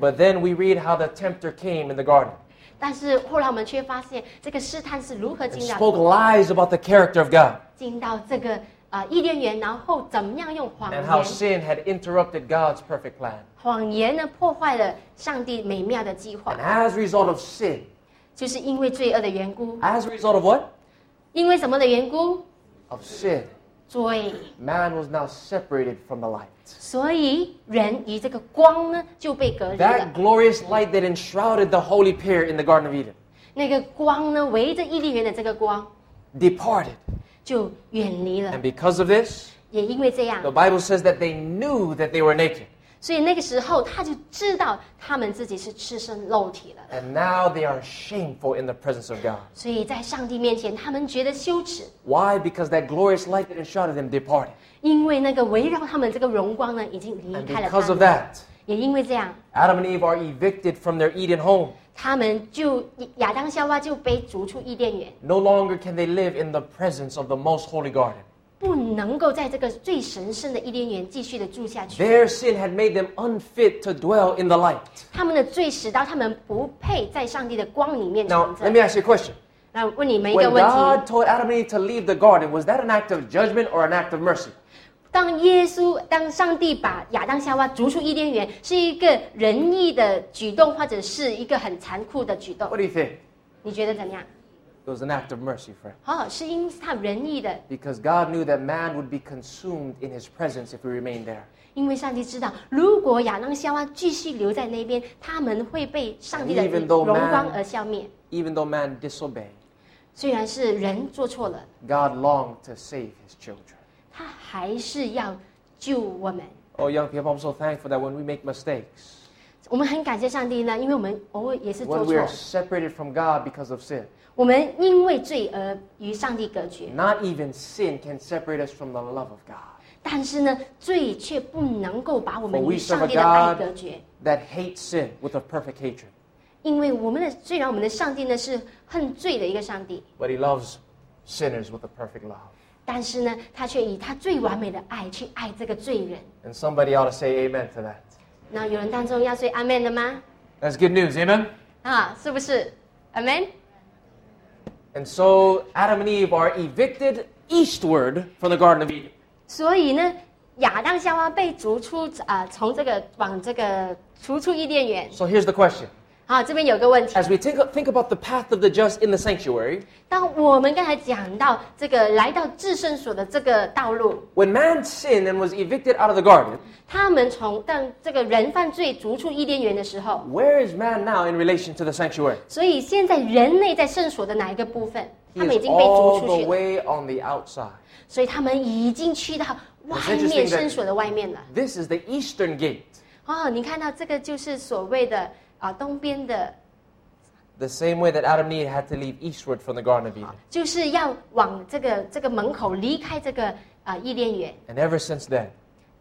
But then we read how the tempter came in the garden 但是后来我们却发现，这个试探是如何 and 进到 spoke lies about the character of God 进到这个啊、 呃伊甸园，然后怎么样用谎 and how 言，sin had interrupted God's perfect plan. 谎言呢破坏了上帝美妙的计划 And，as a result of sin, 就是因为罪恶的缘故，as a result of what? 因为什么的缘故？Of sin, 罪，man was now separated from the light. 所以人与这个光呢就被隔离了 That。glorious light that enshrouded the holy pair in the Garden of Eden 那个光呢围着伊甸园的这个光 departed. 就远离了 And，because of this, 也因为这样 the，Bible says that they knew that they were naked. 所以那个时候他就知道他们自己是赤身露体了。 And now they are shameful in the presence of God. 所以在上帝面前，他们觉得羞耻， Why? Because that glorious light that enshrouded them departed. 因为那个围绕他们这个荣光呢，已经离 And 开了他 because of 们。 that, 也因为这样， Adam and Eve are evicted from their Eden home. 他们就亚当夏娃就被逐出伊甸园， No longer can they live in the presence of the most holy garden. 不能够在这个最神圣的伊甸园继续的住下去。 Their sin had made them unfit to dwell in the light. 他们的罪使到他们不配在上帝的光里面 Now, 存 let 着。 me ask you a question. 那问你们一个 When 问 God 题： told Adam and Eve to leave the garden, was that an act of judgment or an act of mercy? 当耶稣、当上帝把亚当夏娃逐出伊甸园，是一个仁义的举动，或者是一个很残酷的举动 What？do you think? 你觉得怎么样？ It was an act of mercy, friend. 哦，是因他仁义的， Because God knew that man would be consumed in his presence if he remained there. 因为上帝知道，如果亚当夏娃继续留在那边，他们会被上帝的 Even 荣 though man- 光而消灭。 Even though man disobeyed, 虽然是人做错了， God longed to save his children. 他还是要救我们。 Oh, young people, I'm so thankful that when we make mistakes, 我们很感谢上帝呢，因为我们偶尔也是做 when we 错 are，separated from God because of sin, 我们因为罪而与上帝隔绝。 not even sin can separate us from the love of God. 但是呢，罪却不能够把我们 For we 与 serve 上 a 帝的爱 God 隔绝， that hates sin with a perfect hatred. 因为我们的虽然我们的上帝呢是恨罪的一个上帝， But he loves sinners with a perfect love. 但是呢，他却以他最完美的爱去爱这个罪人。 And somebody ought to say amen to that. 那有人当中要说阿门的吗？ That's good news, amen? 啊，是不是？阿门。 And so Adam and Eve are evicted eastward from the Garden of Eden. 所以呢，亚当夏娃被逐出啊、从这个往这个逐出伊甸园。 So here's the question. 好，这边有个问题。 As we think, think about the path of the just in the sanctuary, 当我们刚才讲到这个来到至圣所的这个道路， when man sinned and was evicted out of the garden, 他们从当这个人犯罪逐出伊甸园的时候， where is man now in relation to the sanctuary? 所以现在人类在圣所的哪一个部分， He 他们已 is 经被逐 all 出 the 去了， way on the outside. 所以他们已经去到外 It's interesting 面 that- 圣所的外面了。 This is the eastern gate. 哦，你看到这个就是所谓的 啊东边的， The same way that Adam and Eve had to leave eastward from the Garden of Eden. 就是要往这个这个门口离开这个啊伊甸园， And ever since then,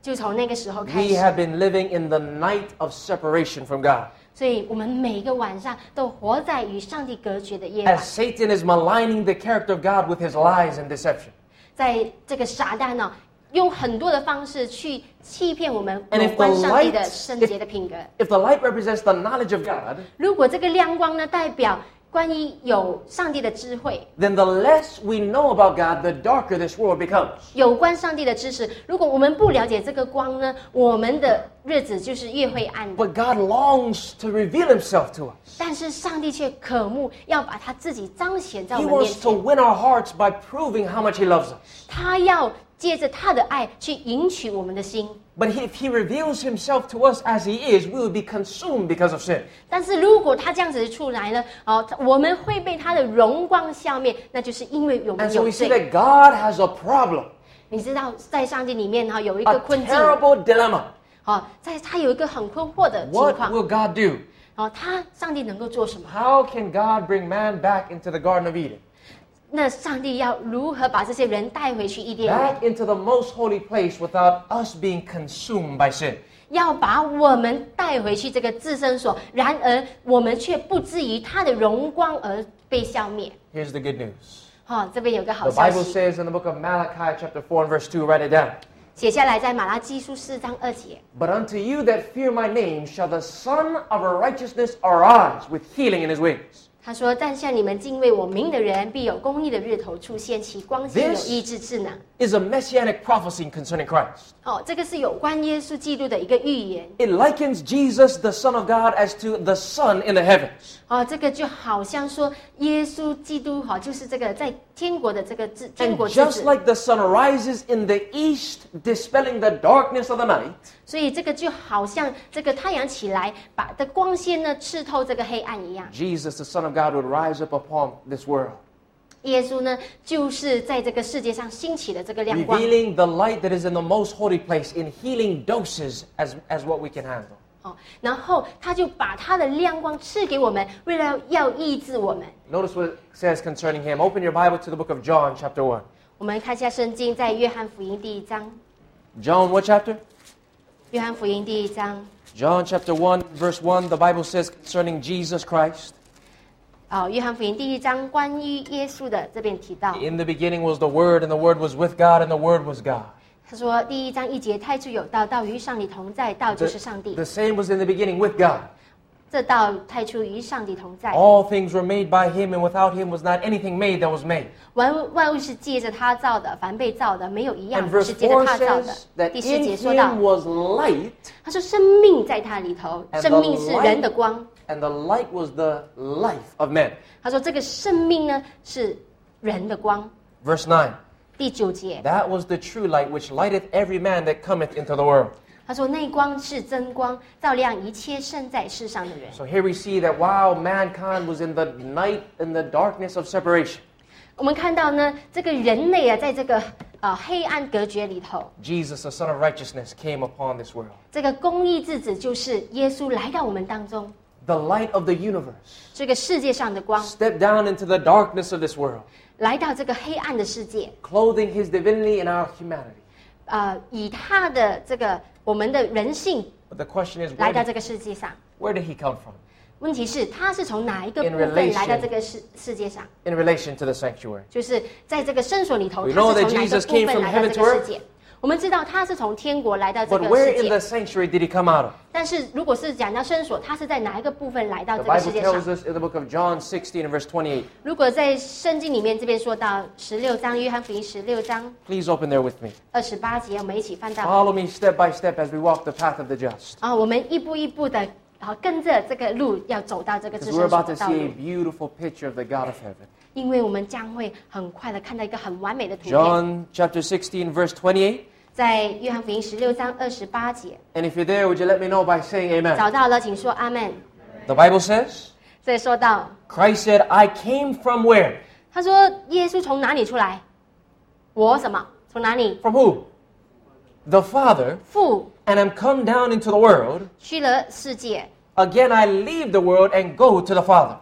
就从那个时候开 we 始。 have been living in the night of separation from God. 所以我们每一个晚上都活在与上帝隔绝的夜 As 晚， Satan is maligning the character of God with his lies and deception. 在这个撒旦呢、 用很多的方式去欺骗我们 And 有 if 关 the 上帝 light- 的圣洁的品格。 If the light represents the knowledge of God, 如果这个亮光呢，代表关于有上帝的智慧， then the less we know about God, the darker this world becomes. 有关上帝的知识。如果我们不了解这个光呢，我们的日子就是越灰暗的。 But God longs to reveal himself to us. 但是上帝却渴慕要把他自己彰显在我 He 们面 wants to 前， win our hearts by proving how much he loves us. 他要 借着他的爱去赢取我们的心。 But he- if he reveals himself to us as he is, we will be consumed because of sin. 但是如果他这样子出来呢，哦，我们会被他的荣光消灭，那就是因为我 And 们 so 有 we see 罪。 that God has a problem, 你知道，在上帝里面哈有一个 a 困境， terrible dilemma. 哦，在他有一个很困惑的情 What 况， will God do? 哦，他上帝能够做什么？ How can God bring man back into the Garden of Eden? 那上帝要如何把这些人带回去伊甸园？Back into the most holy place without us being consumed by sin. 要把我们带回去这个自身所，然而我们却不至于他的荣光而被消灭。Here's the good news. The Bible says in the book of Malachi, chapter 4, and verse 2, write it down. 写下来在马拉基书四章二节。But unto you that fear my name shall the Sun of righteousness arise with healing in his wings. 他说：“但向你们敬畏我名的人，必有公义的日头出现，其光线有医治智能。Is a messianic prophecy concerning Christ. 哦，这个是有关耶稣基督的一个预言。It likens Jesus, the Son of God, as to the sun in the heavens. 哦，这个就好像说耶稣基督哈、就是这个在 天国的这个之天 And 国之 just 子。 like the sun rises in the east, dispelling the darkness of the night, 所以这个就好像这个太阳起来，把的光线呢刺透这个黑暗一样。 Jesus, the Son of God, would rise up upon this world, 耶稣呢，就是在这个世界上兴起的这个亮光 revealing the light that is in the most holy place in healing doses as, as what we can handle. 哦，然后他就把他的亮光赐给我们，为了要医治我们。 Notice what it says concerning him. Open your Bible to the book of John, chapter 1. 我们看一下圣经，在约翰福音第一章， John, what chapter? 约翰福音第一章， John chapter 1, verse 1, the Bible says concerning Jesus Christ. 哦，约翰福音第一章关于耶稣的这边提到， In the beginning was the Word, and the Word was with God, and the Word was God. 他说第一章一节，太初有道，道与上帝同在，道就是上帝 the。same was in the beginning with God. 这道太初与上帝同在，All things were made by Him, and without Him was not anything made that was made. 万物万物是借着他造的，凡被造的没有一样是借着4他造的第四节说到他说生命在他里头，生命是人的光。and the light was the life of men. 他说这个生命呢是人的光。Verse 9. 第九节， That was the true light which lighteth every man that cometh into the world. 他说那光是真光，照亮一切生在世上的人。 So here we see that while mankind was in the night and the darkness of separation, 我们看到呢，这个人类啊，在这个呃黑暗隔绝里头， Jesus, the Son of Righteousness, came upon this world. 这个公义之子就是耶稣来到我们当中， The light of the universe 这个世界上的光， stepped down into the darkness of this world, 来到这个黑暗的世界，clothing his divinity in our humanity. 呃，以他的这个我们的人性 But the question is, 来 where 到 did, 这个世界上。where did he come from 问题是，他是从哪一个 In 部分 relation- 来到这个世世界上？in relation to the sanctuary? 就是在这个圣所里头，We 他 know 是 that 从哪一个 Jesus 部 came 分 from 来到 heaven 这 to 个 earth. 世界？我们知道他是从天国来到这 But 个 where 世 in the 界，sanctuary did he come out of? 但是如果是讲到圣所，他是在哪一个部分来到 The 这个世 Bible 界上 tells？us in the book of John 16 and verse 28. 如果在圣经里面这边说到十六章，约翰福音十六章 Please open there with me. 二十八节，我们一起翻到 Follow me step by step as we walk the path of the just. 啊，我们一步一步的，然后跟着这个路要走到这个 Because we're 圣所 about to 的道 see a 路，beautiful picture of the God of heaven. 因为我们将会很快的看到一个很完美的图片，John chapter 16, verse 28. 在约翰福音十六章二十八节 And if you're there, would you let me know by saying amen? 找到了，请说阿门。 The Bible says, 所以说到， Christ said, I came from where? 他说耶稣从哪里出来？我什么？从哪里？ From who? the Father, 父 and am come down into the world. 去了世界， Again, I leave the world and go to the Father.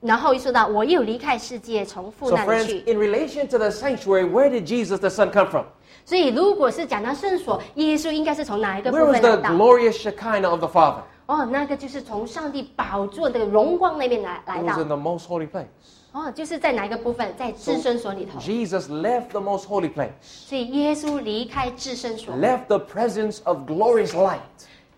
然后又说到我又离开世界，从父 So, 那里 friends, 去。 in relation to the sanctuary, where did Jesus the Son come from? 所以如果是讲到圣所，耶稣应该是从哪一个部 Where was 分来 the 到？ glorious Shekinah of the Father? 哦，那个就是从上帝宝座的荣光那边来来 It 到 was。in the most holy place. 哦，就是在哪一个部分？在至圣所里头。 Jesus left the most holy place, 所以耶稣离开至圣所， left the presence of glorious light,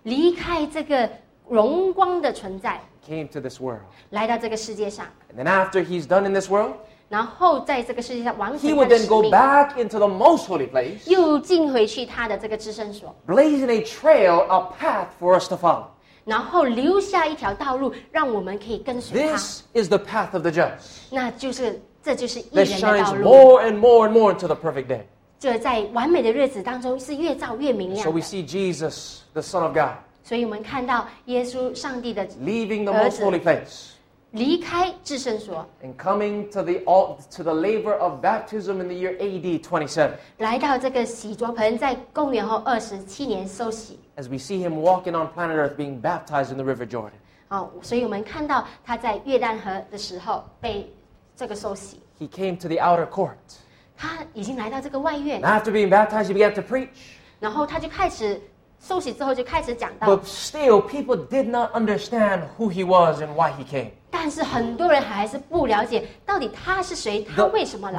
离开这个荣光的存在， came to this world. 来到这个世界上。 And then after he's done in this world, 然后在这个世界上完 he 成 would 他的 then 使 go 命， back into the most holy place, 又进回去他的这个至圣所， blazing a trail, a path for us to follow. 然后留下一条道路，让我们可以跟随他。 This is the path of the just 那就是这就是艺 that 人的 shines 道路。 more and more and more into the perfect day. 这在完美的日子当中是越照越明 So 亮 we 的。 see Jesus, the Son of God, 所以我们看到耶稣上帝的 leaving the 儿 most 子 holy place 离开至圣所，and coming to the all to the laver of baptism in the year A.D. 27. 来到这个洗濯盆，在公元后二十七年受洗。As we see him walking on planet Earth, being baptized in the River Jordan. 哦，所以我们看到他在约旦河的时候被这个受洗。He came to the outer court. 他已经来到这个外院。After being baptized, he began to preach. 然后他就开始受洗之后就开始讲道。But still, people did not understand who he was and why he came.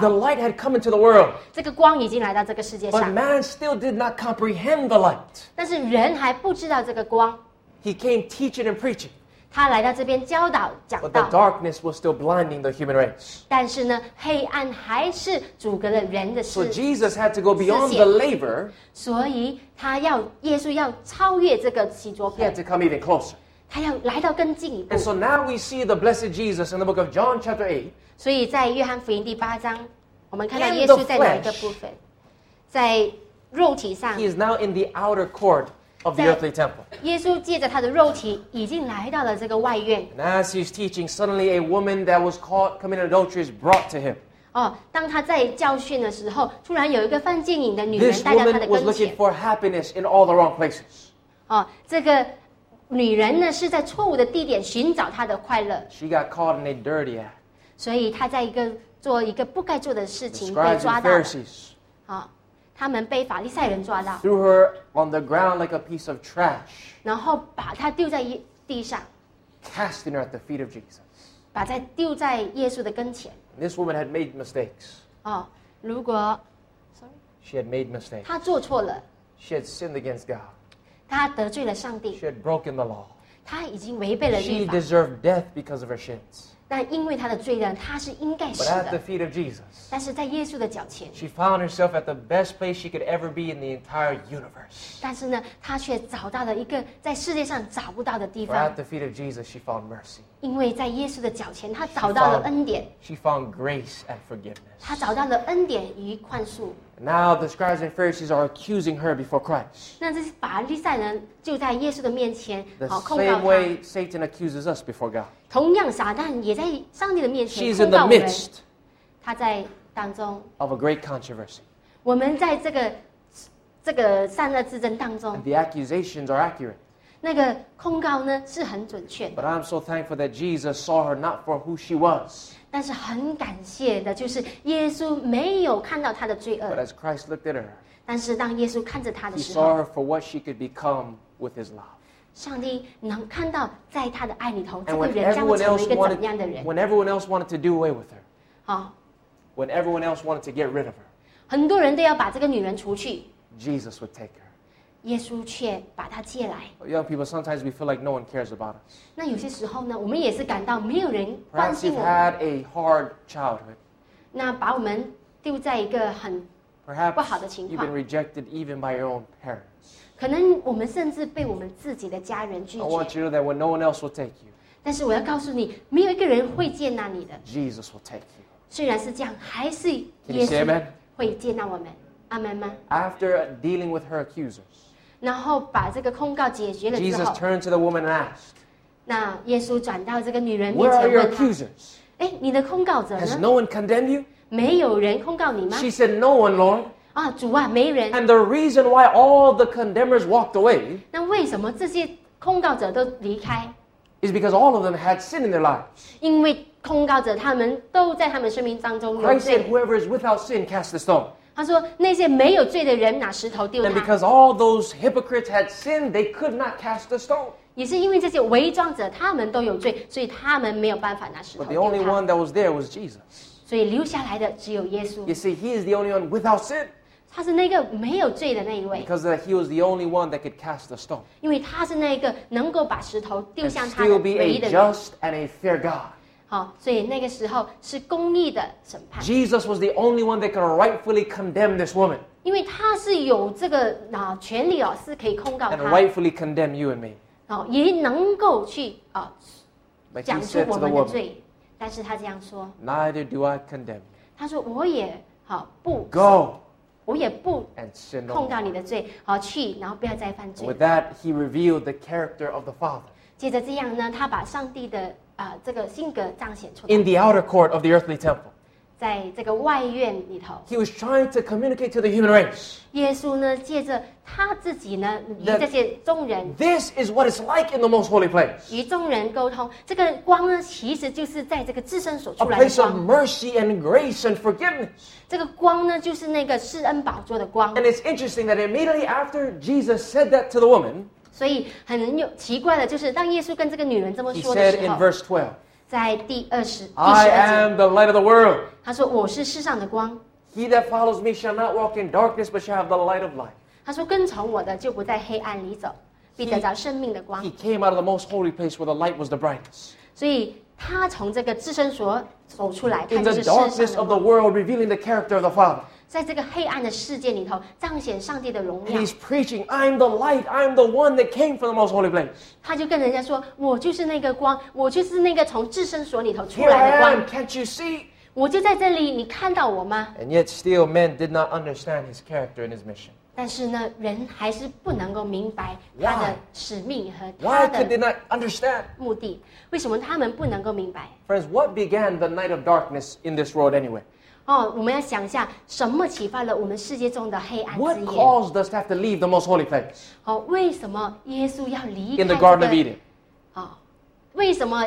The light had come into the world, 这个光已经来到这个世界 still did not comprehend the light. came teaching and preaching, the 道，darkness was still blinding the human race. So Jesus had to go beyond the laver, 所以他要耶稣要超越这个洗濯 he 盆 had，to come even closer. 他要来到更进一步 And。so now we see the blessed Jesus in the book of John, chapter 8. 所以在约翰福音第八章，我们看到 In 耶 the 稣在哪一个 flesh 部分？在肉体上 He，is now in the outer court of the That- earthly temple. 耶稣借着他的肉体已经来到了这个外院。 And as he's teaching, suddenly a woman that was caught committing adultery is brought to him. 哦，当他在教训的时候，突然有一个犯奸淫的女人 This 带到他的 woman was 跟 looking 前。 for happiness in all the wrong places. 哦，这个 女人呢是在错误的地点寻找她的快乐， She got caught in a dirty act. 所以她在一个做一个不该做的事 The 情被 scribes 抓 and 到了。 Pharisees 啊、他们被法利赛人抓到， threw her on the ground like a piece of trash, 然后把她丢在耶地上， casting her at the feet of Jesus. 把在丢在耶稣的跟前。 This woman had made mistakes. 哦，如果 She had made mistakes. 她做错了， She had sinned against God. 她得罪了上帝，She had broken the law. 她已经违背了 She 法。deserved death because of her sins. 但因为她的罪呢，她是应该死 But at the 的。feet of Jesus, 但是在耶稣的脚前，she found herself at the best place she could ever be in the entire universe. 但是呢，她却找到了一个在世界上找不到的地 For 方 at，the feet of Jesus, she found mercy. 因为在耶稣的脚前，她找到了恩典，She found grace and forgiveness. 她找到了恩典与宽恕。Now the scribes and Pharisees are accusing her before Christ. 那这些法利赛人就在耶稣的面前， The 好控告 same 他。 way Satan accuses us before God. 同样，撒旦也在上帝的面前 She's 控 in 告 the 我们。 midst 他在当中， of a great controversy. 我们在这个这个善恶之争当中 And，the accusations are accurate. 那个控告呢是很准确的。 But I'm so thankful that Jesus saw her not for who she was, 但是很感谢的就是耶稣没有看到他的罪 but 恶， as Christ looked at her, 但是当耶稣看着他的 he 时 saw 候， her for what she could become with his love. 上帝能看到在他的爱里头，这 And 个 when 人将会 everyone 成为 else 一个 wanted, 怎样的人？ when everyone else wanted to do away with her, 好， when everyone else wanted to get rid of her, 很多人都要把这个女人除去， Jesus would take her. 耶稣却把她借来。 Young people, sometimes we feel like no one cares about us. 那有些时候呢，我们也是感到没有人关 Perhaps 心 you've 我们， had a hard childhood. 那把我们丢在一个很 Perhaps 不好的情况。 you've been rejected even by your own parents. 可能我们甚至被我们自己的家人拒 I want 绝， you to know that when no one else will take you, 但是我要告诉你，没有一个人会接纳你的。 Jesus will take you. 虽然是这样，还是 Can 耶 you say 稣 amen? 会接纳我们。阿门吗？ After dealing with her accusers, 然后把这个控告解决了之 Jesus 后， turned to the woman and asked, 那耶稣转到这个女人面 Where are 前 your 问她：“ accusers? 哎，你的控告者 Has 呢？ no one condemned you? 没有人控告你吗 She said, No one, Lord.？” 啊，主啊，没人。 And the reason why all the condemners walked away 那为什么这些控告者都离开？ is because all of them had sin in their lives. 因为控告者他们都在他们生命当中有 Christ said, 罪。 Whoever is without sin, cast the stone. 他说那些没有罪的人拿石头丢 And 他， because all those hypocrites had sinned, they could not cast the stone. 也是因为这些伪装者他们都有罪，所以他们没有办法拿石头 But the 丢 only 他。 one that was there was Jesus. 所以留下来的只有耶稣 You，see, he is the only one without sin 他是那个没有罪的那一位， because uh, he was the only one that could cast the stone 因为他是那个能够把石头丢 and 向他的 still be 唯一 a 的人。 just and a fair God. 好，所以那个时候是公义的审判，Jesus was the only one that could rightfully condemn this woman 因为他是有这个啊权利哦，是可以控告 and 他，rightfully condemn you and me. 哦，也能够去啊讲出我们的罪。但是他这样说，Neither do I condemn 他说我也好不，Go 我也不 and sin 控告你的罪，好去，然后不要再犯罪 With。that, he revealed the character of the Father. 接着这样呢，他把上帝的 啊、这个性格彰显出来 In，the outer court of the earthly temple, 在这个外院里头， he was trying to communicate to the human race. 耶稣呢，借着他自己呢，与 That- 这些众人 This is what it's like in the most holy place. 与众人沟通，这个光呢，其实就是在这个自身所 A 出来的 place of 光。 mercy and grace and forgiveness. 这个光呢，就是那个施恩宝座的光。 And it's interesting that immediately after Jesus said that to the woman, 所以很有奇怪的，就是当耶稣跟这个女人这么 he 说的 said 时 in 候， verse 12, 在第二十第十 I 二节， am the light of the world. 他说：“我是世上的光。 He that follows me shall not walk in darkness, but shall have the light of life. 他说：跟从我的，就不在黑暗里走，必得着生命的光 He。came out of the most holy place where the light was the brightest. 所以他从这个自身所走出来，他 In 就 the 是世上 darkness 的 of the 光， world, revealing the character of the Father. 在这个黑暗的世界里头彰显上帝的荣 And 耀。 he's preaching, I'm the light, I'm the one that came from the most holy place. 他就跟人家说：我就是那个光，我就是那个从自身所里头出 Here 来 I 的光 am,，can't you see? 我就在这里，你看到我吗？ And yet, still, men did not understand his character and his mission. 但是呢，人还是不能够明白他 Why？的使命和 Why 他 could they 的 not understand? 目的。为什么他们不能够明白？ Friends, what began the night of darkness in this world anyway? 哦，我们要想一下，什么启发了我们世界中的黑暗 What 之夜？ caused us to have to leave the most holy place 哦，为什么耶稣要离开 in the 这 Garden 个 of Eden? 哦，为什么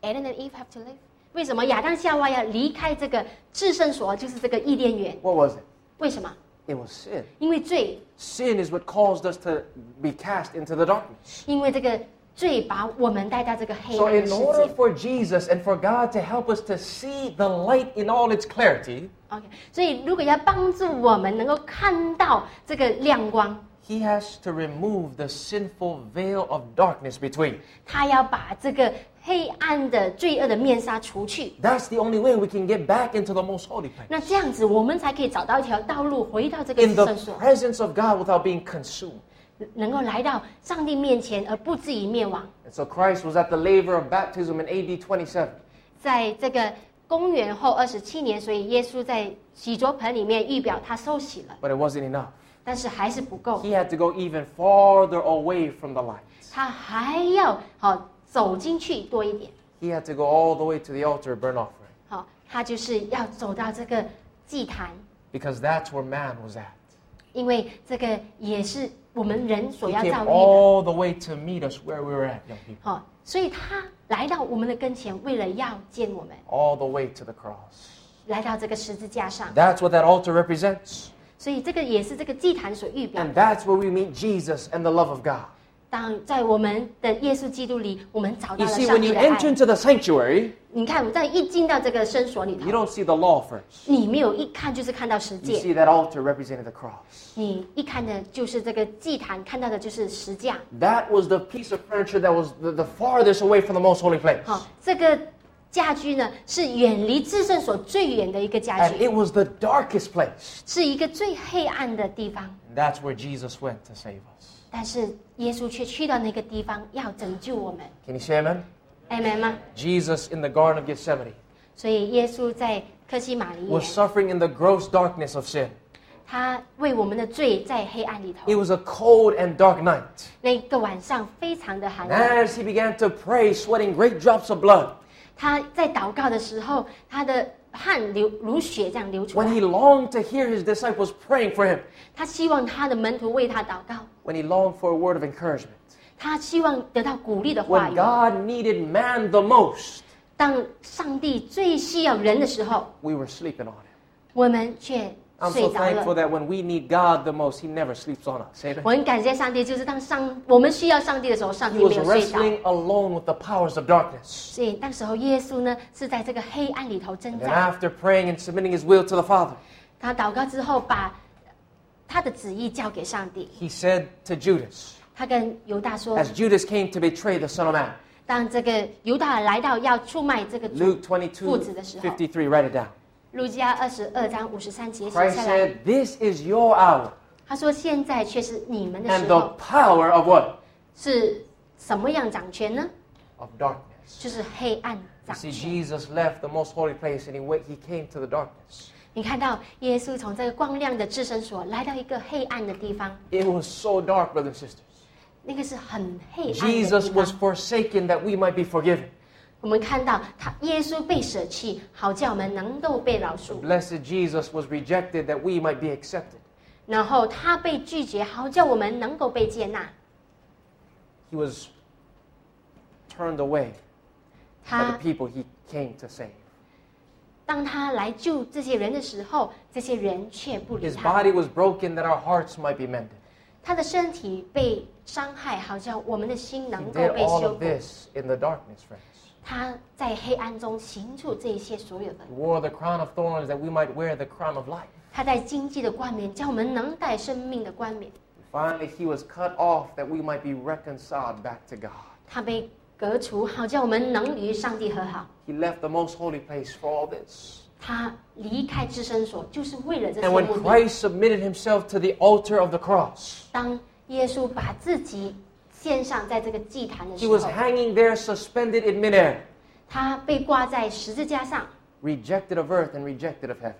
Adam and Eve have to live？为什么亚当夏娃要离开这个至圣所，就是这个伊甸园？ What was it? 为什么？ It was sin. 因为罪， Sin is what caused us to be cast into the darkness. 因为这个 罪把我们带到这个黑 So, 暗的 in 世 order 界。 for Jesus and for God to help us to see the light in all its clarity, OK，所以如果要帮助我们能够看到这个亮光， He has to remove the sinful veil of darkness between. 他要把这个黑暗的罪恶的面纱除去。 That's the only way we can get back into the most holy place. 那这样子，我们才可以找到一条道路，回到这个 In 至 the 圣所， presence of God without being consumed. 能够来到上帝面前而不至于灭亡。So Christ was at the laver of baptism in AD 27. 在这个公元后二十七年，所以耶稣在洗濯盆里面预表他受洗了。But it wasn't enough. 但是还是不够。He had to go even farther away from the light. 他还要好走进去多一点。He had to go all the way to the altar burn offering. 好，他就是要走到这个祭坛。Because that's where man was at. 因为这个也是我们人所 He 要 came 遭遇的。 all the way to meet us where we were at, young people. 好，所以他来到我们的跟前，为了要见我们， All the way to the cross. 来到这个十字架上。 That's what that altar represents. 所以这个也是这个祭坛所预表 And 的。 that's where we meet Jesus and the love of God. 当在我们的耶稣基督里，我们找到 You 了 see, 上 when 帝 you 的爱 enter。into the sanctuary, 你看，我在一进到这个圣所里 you 头， don't see the law first. 你没有一看就是看到十 You 诫， see that altar representing the cross. 你一看的就是这个祭坛，看到的就是十架。 That was the piece of furniture that was the, the farthest away from the most holy place. 好，这个家居呢是远离至圣所最远的一个家 And 居， it was the darkest place. 是一个最黑暗的地方。 And that's where Jesus went to save us. us. 但是耶稣却去到那个地方要拯救我们 Can you say amen? ，amen 吗？ Jesus in the Garden of Gethsemane 所以耶稣在克西玛利 was 园， suffering in the gross darkness of sin. 他为我们的罪在黑暗里 It 头。 was a cold and dark night. 那个晚上非常的寒 And 冷， as he began to pray, sweating great drops of blood, 他在祷告的时候，他的 汗流如血这样流出 when 来。 he longed to hear his disciples praying for him, 他希望他的门徒为他祷告， when he longed for a word of encouragement. 他希望得到鼓励的话 When 语。 God needed man the most, 当上帝最需要人的时候， we were sleeping on him. 我们却 I'm 睡 so 着 thankful 了。 that when we need God the most, he never sleeps on us. Amen. 我很感谢上帝，就是当上我们需要上帝的时候，上 He 帝 was 没有睡着。 wrestling alone with the powers of darkness. 所以当时候耶稣呢是在这个黑暗里头挣 And then 扎。 after praying and submitting his will to the Father, 他祷告之后，把 他的旨意交给上帝。 he said to Judas, 他跟犹大说 as：“ Judas came to betray the Son of Man, 当这个犹大来到要出卖这个主 Luke 父 22, 子的时候， 53, write it down. 路加二十二章五十三节写 Christ 下来。 said, This is your hour 他说：现在却是你们的 and 时 the 候， power of what? 是什么样掌权呢？ Of darkness. 就是黑暗 You 掌 see, 权。 Jesus left the most holy place and he, went, he came to the darkness. 你看到耶稣从这个光亮的至圣所来到一个黑暗的地方， It was so dark, brothers and sisters. 那个是很黑暗的 Jesus 地 was 方。 forsaken that we might be forgiven. 我们看到他耶稣被舍弃，好叫我们能够被饶恕； Blessed Jesus was rejected that we might be accepted. 然后他被拒绝，好叫我们能够被接纳。 He was turned away by 他 the people he came to save. 当他来救这些人的时候，这些人却不理 His 他。 body was broken that our hearts might be mended. 他的身体被伤害，好叫我们的心 He 能够 did 被 all 修 of 补。 this in the darkness, friends. 他在黑暗中行出这一些所有的 He，wore the crown of thorns that we might wear the crown of life. 他在经济的冠冕，叫我们能戴生命的冠冕。 Finally, he was cut off that we might be reconciled back to God. 他被 革除，好叫我们能与上帝和好。 He left the most holy place for all this. 他离开至圣所，就是为了这些 And when 目的。 Christ submitted himself to the altar of the cross, 当耶稣把自己献上在这个祭坛的 he 时 was 候， hanging there suspended in midair, 他被挂在十字架上， rejected of earth and rejected of heaven.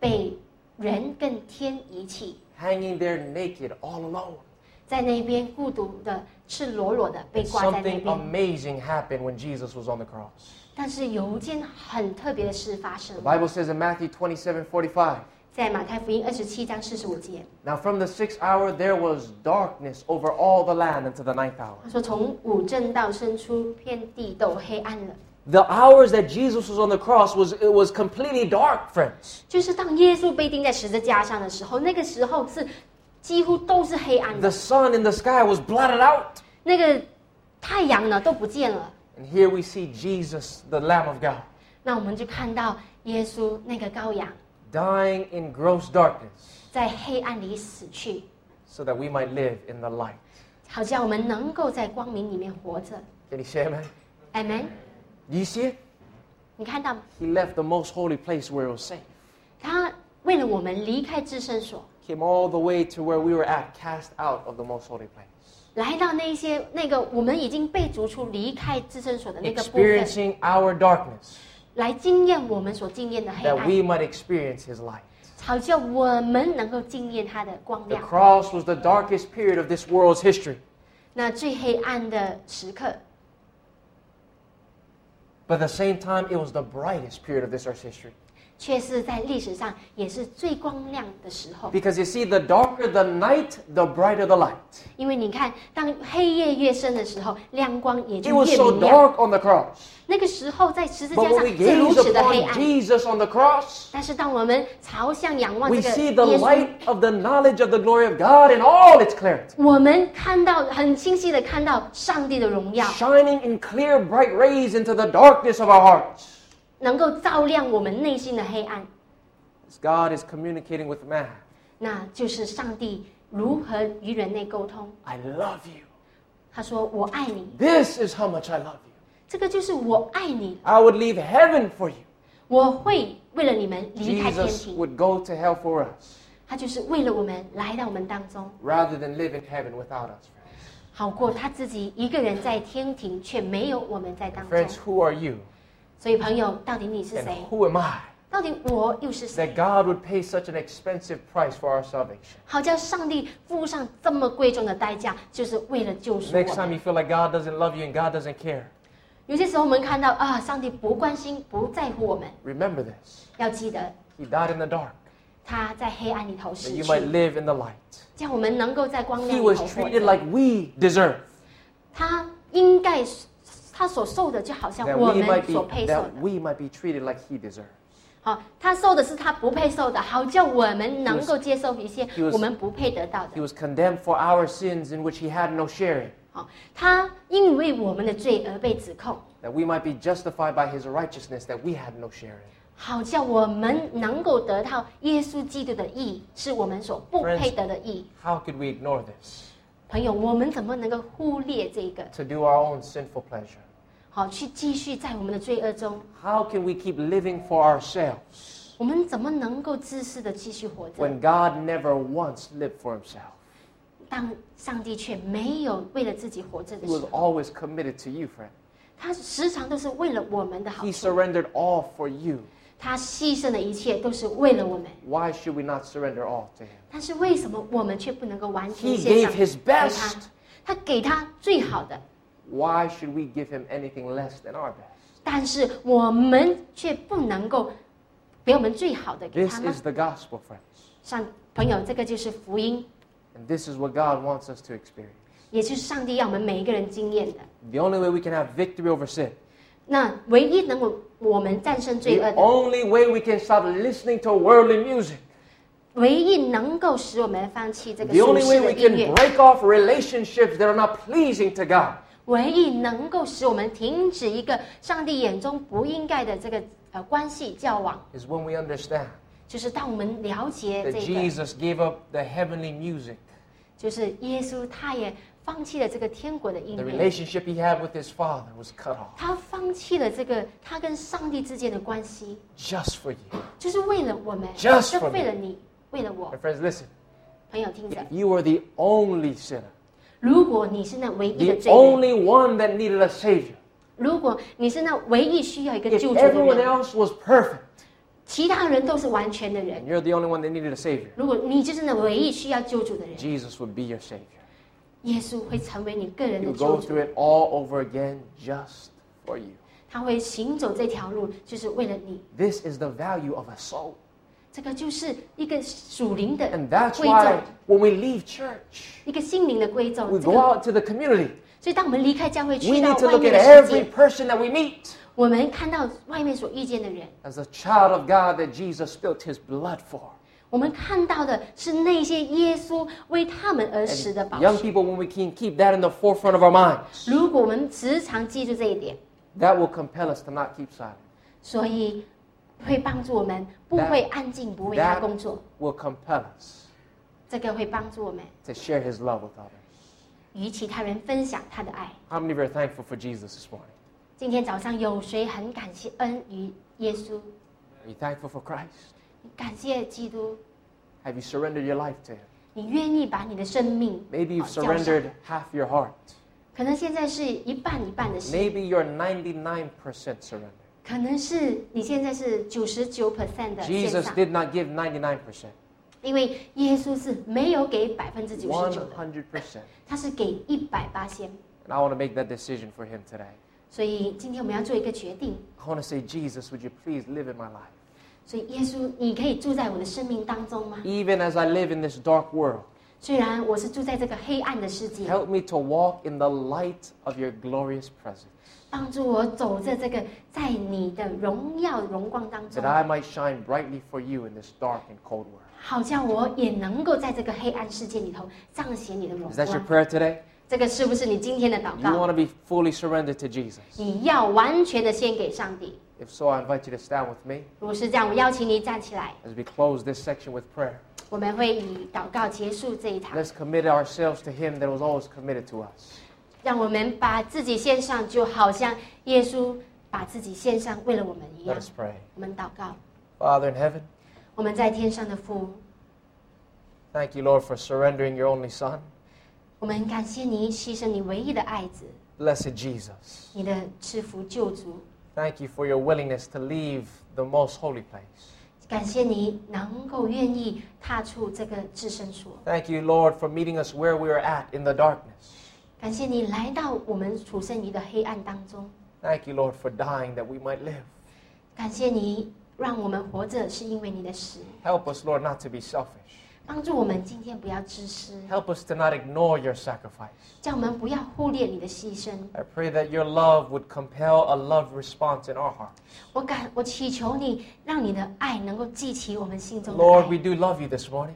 被人跟天遗弃， Hanging there naked, all alone. 在那边孤独的、赤裸裸的被挂在那 Something 边。 amazing happened when Jesus was on the cross. 但是有一件很特别的事发生 The，Bible says in Matthew 27 45, 在马太福音二十七章四十五节， Now from the sixth hour there was darkness over all the land until the ninth hour. 他说从午正到申初，遍地都黑暗了。 The hours that Jesus was on the cross was it was completely dark, friends. 就是当耶稣被钉在十字架上的时候，那个时候是 几乎都是黑暗 The 的， sun in the sky was blotted out. 那个太阳呢都不见了。 And here we see Jesus, the Lamb of God, 那我们就看到耶稣那个羔羊 dying in gross darkness 在黑暗里死去， so that we might live in the light. 好叫我们能够在光明里面活着。 Can you say amen? Amen。 Do you see it? 你看到吗？ He left the most holy place where it was safe. 他为了我们离开至圣所， Came all the way to where we were at, cast out of the most holy place. 来到那一些那个我们已经被逐出离开至圣所的那个部分， Experiencing our darkness 来经验我们所经验的黑 that 暗， we might experience his light. 好叫我们能够经验它的光 The 亮。 cross was the darkest period of this world's history. 那最黑暗的时刻， But at the same time, it was the brightest period of this earth's history. 却是在历史上也是最光亮的时候。 Because you see, the darker the night, the brighter the light. 因为你看，当黑夜越深的时候，亮光也 It 就 was 越 so 明亮。 dark on the cross. 那个时候在十字 But 架 when 上 we 是如 gaze 此的黑 upon 暗， Jesus on the cross, 但是当我们朝向仰望 we 这个 see the 耶稣， light of the knowledge of the glory of God in all its clarity, 我们看到很清晰的看到上帝的荣耀， shining in clear, bright rays into the darkness of our hearts. 能够照亮我们内心的黑暗。 As God is communicating with man, 那就是上帝如何与人类沟通。 I love you. 他说：“我爱你。 This is how much I love you. ”这个就是我爱你， I would leave heaven for you. 我会为了你们离开天 Jesus 庭。 would go to hell for us 他就是为了我们来到我们当中， rather than live in heaven without us. 好过他自己一个人在天庭，却没有我们在当中。 Friends, who are you 所以朋友，到底你是 and 谁？ who am I 到底我又是谁？ that God would pay such an expensive price for our salvation? 好叫上帝付上这么贵重的代价，就是为了救赎 Next 我 time 们。 you feel like God doesn't love you and God doesn't care, 有些时候我们看到啊，上帝不关心、不在乎我们， remember this. 要记得 He died in the dark 他在黑暗里头 that 死 you 去， might live in the light. 这样我们能够在光 He 亮里 was 头活 treated 着。 like we deserve. 他应该 他所受的，就好像我们所配受 that 的。we might be treated like he deserves. 好，他受的是他不配受的，好叫我们能够接受一些我们不配得到的 He。was condemned for our sins in which he had no share in. 好，他因为我们的罪而被指控，That we might be justified by his righteousness that we had no share in. 好叫我们能够得到耶稣基督的义，是我们所不配得的义。How could we ignore this? 朋友，我们怎么能够忽略这个？To do our own sinful pleasure. 好，去继续在我们的罪恶中，How can we keep living for ourselves 我们怎么能够自私的继续活着？when God never once lived for himself? 当上帝却没有为了自己活着的 He 时 was 候，always committed to you, friend. 他时常都是为了我们的好 He，surrendered all for you. 他牺牲的一切都是为了我们。 Why should we not surrender all to him? 但是为什么我们却不能够完全 He 献上 gave his 给他 best.？他给他最好的， Why should we give him anything less than our best? 但是我们却不能够给我们最好的给 This 他吗 is？the gospel, friends. 上朋友，这个就是福音， And this is what God wants us to experience. 也就是上帝要我们每一个人经验的。 The only way we can have victory over sin, 那唯一能够我们战胜罪 the 恶的，only way we can stop listening to worldly music, 唯一能够使我们放弃这个 the only way we can，break off relationships that are not pleasing to God, 唯一能够使我们停止一个上帝眼中不应该的这个呃关系交往，is when we understand 就是当我们了解这个，Jesus gave up the heavenly music, 就是耶稣他也放弃了这个天国的音 the 乐， relationship he had with his Father was cut off 他放弃了这个他跟上帝之间的关系， just for you. 就是为了我们， Just 是 for 为了你，为了我 My。friends, listen. 朋友听着 If，you are the only sinner, 如果你是那唯一的 the 罪人， only one that needed a Savior, 如果你是那唯一需要一个 if 救主的 everyone 人， else was perfect, 其他人都是完全的人 and，you're the only one that needed a Savior, 如果你就是那唯一需要救主的人， Jesus would be your Savior. 耶稣会成为你个人的 You 救 go 主 through，it all over again just for you. 他会行走这条路，就是为了你。 This is the value of a soul. 这个就是一个属灵的 And that's 归 why 奏， when we leave church, 一个心灵的归奏。 we 这 go 个， out to the community. 所以当我们离开教会， We 去到 need to 外 look 面 at 的世 every 界， person that we meet 我们看到外面所遇见的人， as a child of God that Jesus spilt his blood for. 我们看到的是那些耶稣为他们而死的 And 宝 young 血。 people, when we can keep that in the forefront of our minds, 如果我们时常记住这一点， that will compel us to not keep silent. 所以会帮助我们不会安静，不为他工作。 Will compel us 这个会帮助我们 to share his love with others. 与其他人分享他的爱。 How many of you are thankful for Jesus this morning? 今天早上有谁很感谢恩于耶稣？ Are you thankful for Christ? 感谢基督， Have you surrendered your life to him? 你愿意把你的生命 Maybe you've 啊交上 surrendered half your heart. 可能现在是一半一半的事， Maybe you're 99% surrendered. 可能是你现在是九十九 percent 的线 Jesus 上， did not give 99%, 因为耶稣是没有给百分之九十九的， 100%. 他是给一百八千。 And I want to make that decision for him today. 所以今天我们要做一个决定， I want to say, Jesus, would you please live in my life? 所以耶稣，你可以住在我的生命当中吗？ Even as I live in this dark world, 虽然我是住在这个黑暗的世界， help me to walk in the light of your glorious presence, 帮助我走在这个在你的荣耀荣光当中 that，I might shine brightly for you in this dark and cold world. 好叫我也能够在这个黑暗世界里头彰显你的荣 Is that your 光。 prayer today? 这个是不是你今天的祷 You 告？ want to be fully surrendered to Jesus? 你要完全的献给上帝。 If so, I invite you to stand with me 如果是这样，我邀请你站起来， as we close this section with prayer. 我们会以祷告结束这一堂。 Let's commit ourselves to Him that was always committed to us. 让我们把自己献上，就好像耶稣把自己献上，为了我们一 Let 样。 us pray. 我们祷告， Father in heaven, 我们在天上的父， thank you, Lord, for surrendering your only Son. 我们感谢你牺牲你唯一的爱子， Blessed Jesus. 你的赐福救主。 Thank you for your willingness to leave the most holy place. 感谢你能够愿意踏出这个至圣所， Thank you, Lord, for meeting us where we are at in the darkness. 感谢你来到我们处身于的黑暗当中， Thank you, Lord, for dying that we might live. 感谢你让我们活着，是因为你的死。 Help us, Lord, not to be selfish. 帮助我们今天不要自私， Help us to not ignore your sacrifice. 叫我们不要忽略你的牺牲。 I pray that your love would compel a love response in our hearts. 我感我祈求你，让你的爱能够激起我们心中的 Lord, we 爱。 do love you this morning,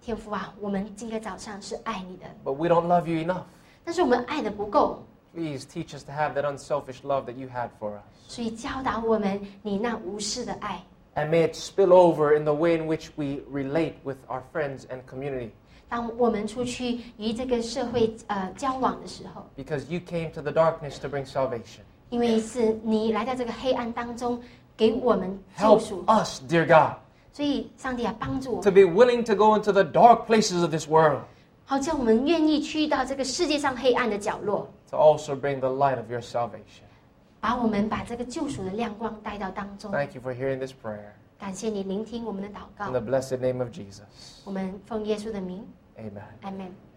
天父啊，我们今天早上是爱你的， but we don't love you enough. 但是我们爱的不够， Please teach us to have that unselfish love that you had for us. 所以教导我们你那无私的爱。 And may it spill over in the way in which we relate with our friends and community. 当我们出去与这个社会呃交往的时候， Because you came to the darkness to bring salvation. 因为是你来到这个黑暗当中，给我们救 Help 赎， us, dear God, 所以上帝啊，帮助我 to 们， be willing to go into the dark places of this world 好叫我们愿意去到这个世界上黑暗的角落， to also bring the light of your salvation. 把我们把这个救赎的亮光带到当中。Thank you for hearing this prayer. 感谢你聆听我们的祷告 In 告 the，blessed name of Jesus. 我们奉耶稣的名，Amen. 阿门。